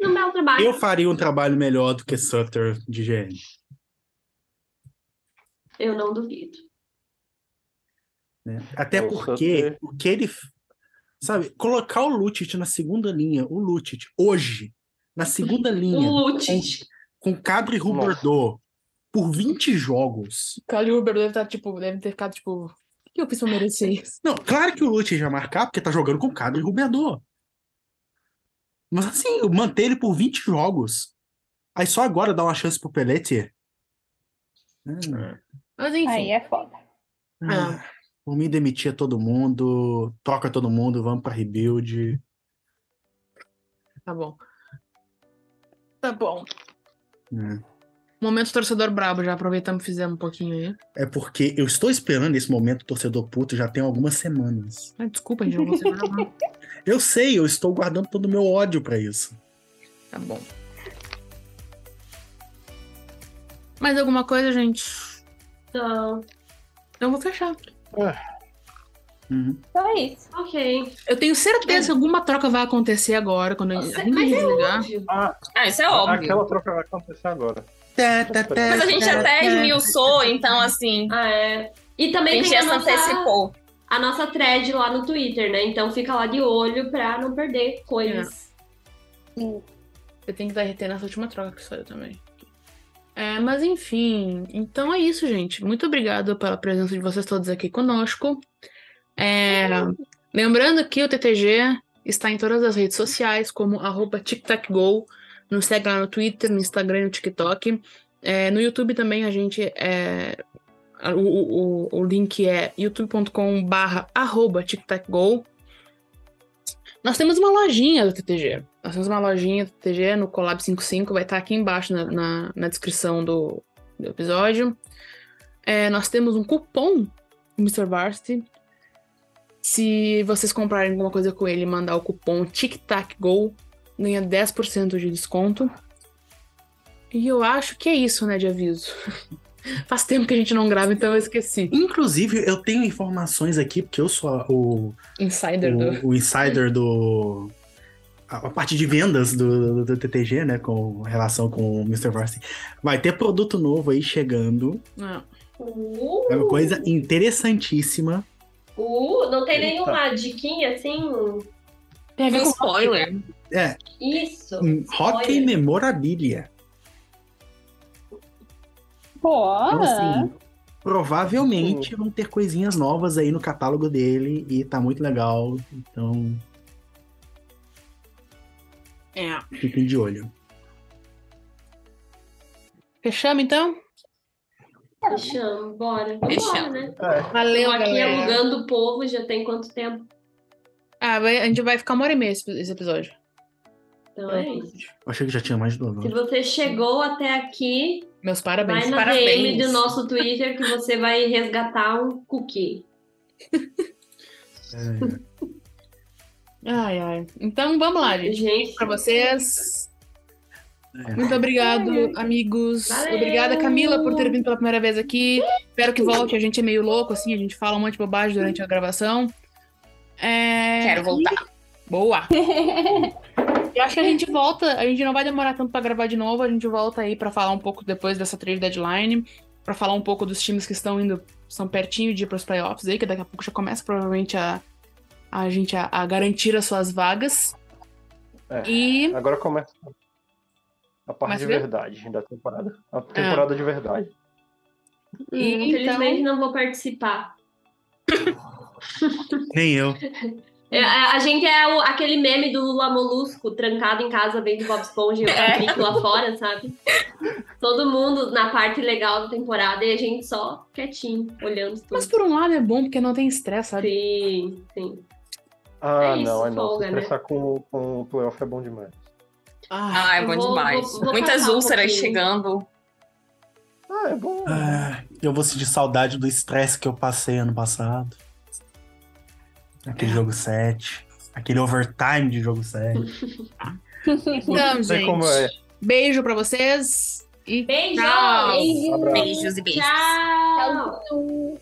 S3: eu não é um trabalho.
S4: Eu faria um trabalho melhor do que Sutter de GM.
S3: Eu não duvido.
S4: né? Até
S7: O
S4: porque
S7: Sutter-
S4: o que ele. Sabe, colocar o Lucic na segunda linha, o Lucic, hoje, na segunda [laughs] linha,
S3: O Lutic.
S4: com Cadre Huberdeau, por 20 jogos.
S2: Cali Uber deve estar, tipo, deve ter ficado, tipo, o que eu fiz pra merecer isso?
S4: Não, claro que o Lucic vai marcar, porque tá jogando com Cadre Huberdeau. Mas assim, manter ele por 20 jogos. Aí só agora dá uma chance pro Pelletier. Ah,
S2: Mas enfim.
S5: Aí é foda.
S4: ah, por mim, demitia todo mundo, troca todo mundo, vamos pra rebuild.
S2: Tá bom. Tá bom.
S4: É.
S2: Momento torcedor brabo, já aproveitamos e fizemos um pouquinho aí.
S4: É porque eu estou esperando esse momento torcedor puto já tem algumas semanas.
S2: Ah, desculpa, gente, não vou ser bravo. [laughs]
S4: Eu sei, eu estou guardando todo o meu ódio pra isso.
S2: Tá bom. Mais alguma coisa, gente?
S3: Então,
S2: Eu vou fechar.
S4: Uhum.
S5: Só isso.
S3: ok.
S2: Eu tenho certeza que alguma troca vai acontecer agora, quando a gente
S3: Mas é
S2: desligar.
S3: óbvio.
S7: Ah,
S6: Ah, isso é óbvio.
S7: aquela troca vai acontecer agora.
S6: Mas a gente até esmiuçou, então assim,
S3: Ah, é. E
S6: a
S3: também
S6: gente
S3: tem a nossa,
S6: antecipou.
S3: a nossa thread lá no Twitter, né? Então fica lá de olho pra não perder coisas.
S2: Eu tenho que derreter nessa última troca que saiu também. É, mas enfim, então é isso, gente. Muito obrigado pela presença de vocês todos aqui conosco. É, lembrando que o TTG está em todas as redes sociais, como arroba TicTacGo. Nos segue lá no Twitter, no Instagram e no TikTok. É, no YouTube também a gente é. O, o, o link é youtube.com barra arroba TicTacGo. Nós temos uma lojinha do TTG. Nós temos uma lojinha do TTG no Collab 55, vai estar aqui embaixo na, na, na descrição do, do episódio. É, nós temos um cupom do Mr. Varsity. Se vocês comprarem alguma coisa com ele e mandar o cupom TicTacGo, ganha 10% de desconto. E eu acho que é isso, né, de aviso. [laughs] Faz tempo que a gente não grava, então eu esqueci.
S4: Inclusive, eu tenho informações aqui, porque eu sou o,
S2: Insider do.
S4: o, o insider do. A a parte de vendas do, do TTG, né? Com relação com o Mr. Varsity. Vai ter produto novo aí chegando.
S2: Ah,
S3: Uh,
S4: É uma coisa interessantíssima.
S3: Uh, não tem
S7: Eita.
S3: nenhuma diquinha assim?
S2: tem a ver
S6: Um spoiler.
S4: É,
S3: Isso.
S4: um hockey
S3: Olha.
S4: memorabilia.
S5: Pô,
S4: Então, assim, provavelmente vão ter coisinhas novas aí no catálogo dele e tá muito legal. Então,
S2: É.
S4: fiquem de olho.
S2: Fechamos então?
S3: Fechamos, bora.
S6: Fechamos.
S3: né?
S2: Valeu,
S3: Tô aqui
S2: galera.
S3: alugando o povo, já tem quanto tempo?
S2: Ah, vai- a gente vai ficar uma hora e meia esse, esse episódio.
S3: Então é isso.
S4: Eu achei que já tinha mais de duas
S3: Se você chegou até aqui,
S2: Meus parabéns.
S3: vai na
S6: parabéns.
S3: DM do nosso Twitter que você vai resgatar um cookie.
S2: Ai, ai. Então vamos lá, gente.
S3: Gente,
S2: Pra vocês.
S4: É.
S2: Muito obrigado, amigos.
S3: Valeu.
S2: Obrigada, Camila, por ter vindo pela primeira vez aqui. Espero que volte. A gente é meio louco, assim, a gente fala um monte de bobagem durante a gravação. É...
S6: Quero voltar.
S2: Boa! [laughs] Eu acho que a gente volta, a gente não vai demorar tanto pra gravar de novo, a gente volta aí pra falar um pouco depois dessa trade deadline. pra falar um pouco dos times que estão indo, estão pertinho de ir pros playoffs aí, que daqui a pouco já começa provavelmente a, a gente a, a garantir as suas vagas.
S7: É.
S2: E
S7: Agora começa a parte
S2: Começa
S7: de verdade da temporada. A temporada de verdade.
S3: Hum,
S2: E
S3: Infelizmente
S2: então-
S3: não vou participar. [laughs]
S4: Nem eu.
S3: É, a, a gente é o- aquele meme do Lula Molusco trancado em casa vendo Bob Esponja e o [laughs]
S6: É.
S3: Lá fora, sabe? Todo mundo na parte legal da temporada e a gente só quietinho, olhando tudo.
S2: Mas por um lado é bom, porque não tem estresse, sabe?
S3: Sim, sim.
S7: Ah,
S3: É isso,
S7: não, é não.
S3: folga,
S7: Se
S3: né?
S7: estressar com, com o playoff é bom demais.
S2: Ah,
S6: Ah, é bom
S3: vou-
S6: demais.
S3: vou- vou
S6: Muitas
S3: um
S6: úlceras
S3: pouquinho.
S6: chegando.
S7: Ah, é bom.
S4: Ah, eu vou sentir saudade do estresse que eu passei ano passado. Aquele jogo 7. Aquele overtime de jogo 7.
S2: então, [laughs]
S7: sei
S2: gente.
S7: como é.
S2: Beijo pra vocês. E
S3: Beijo!
S2: Tchau.
S5: Beijo.
S7: Abraço.
S6: Beijos e beijos.
S3: Tchau!
S5: Tchau.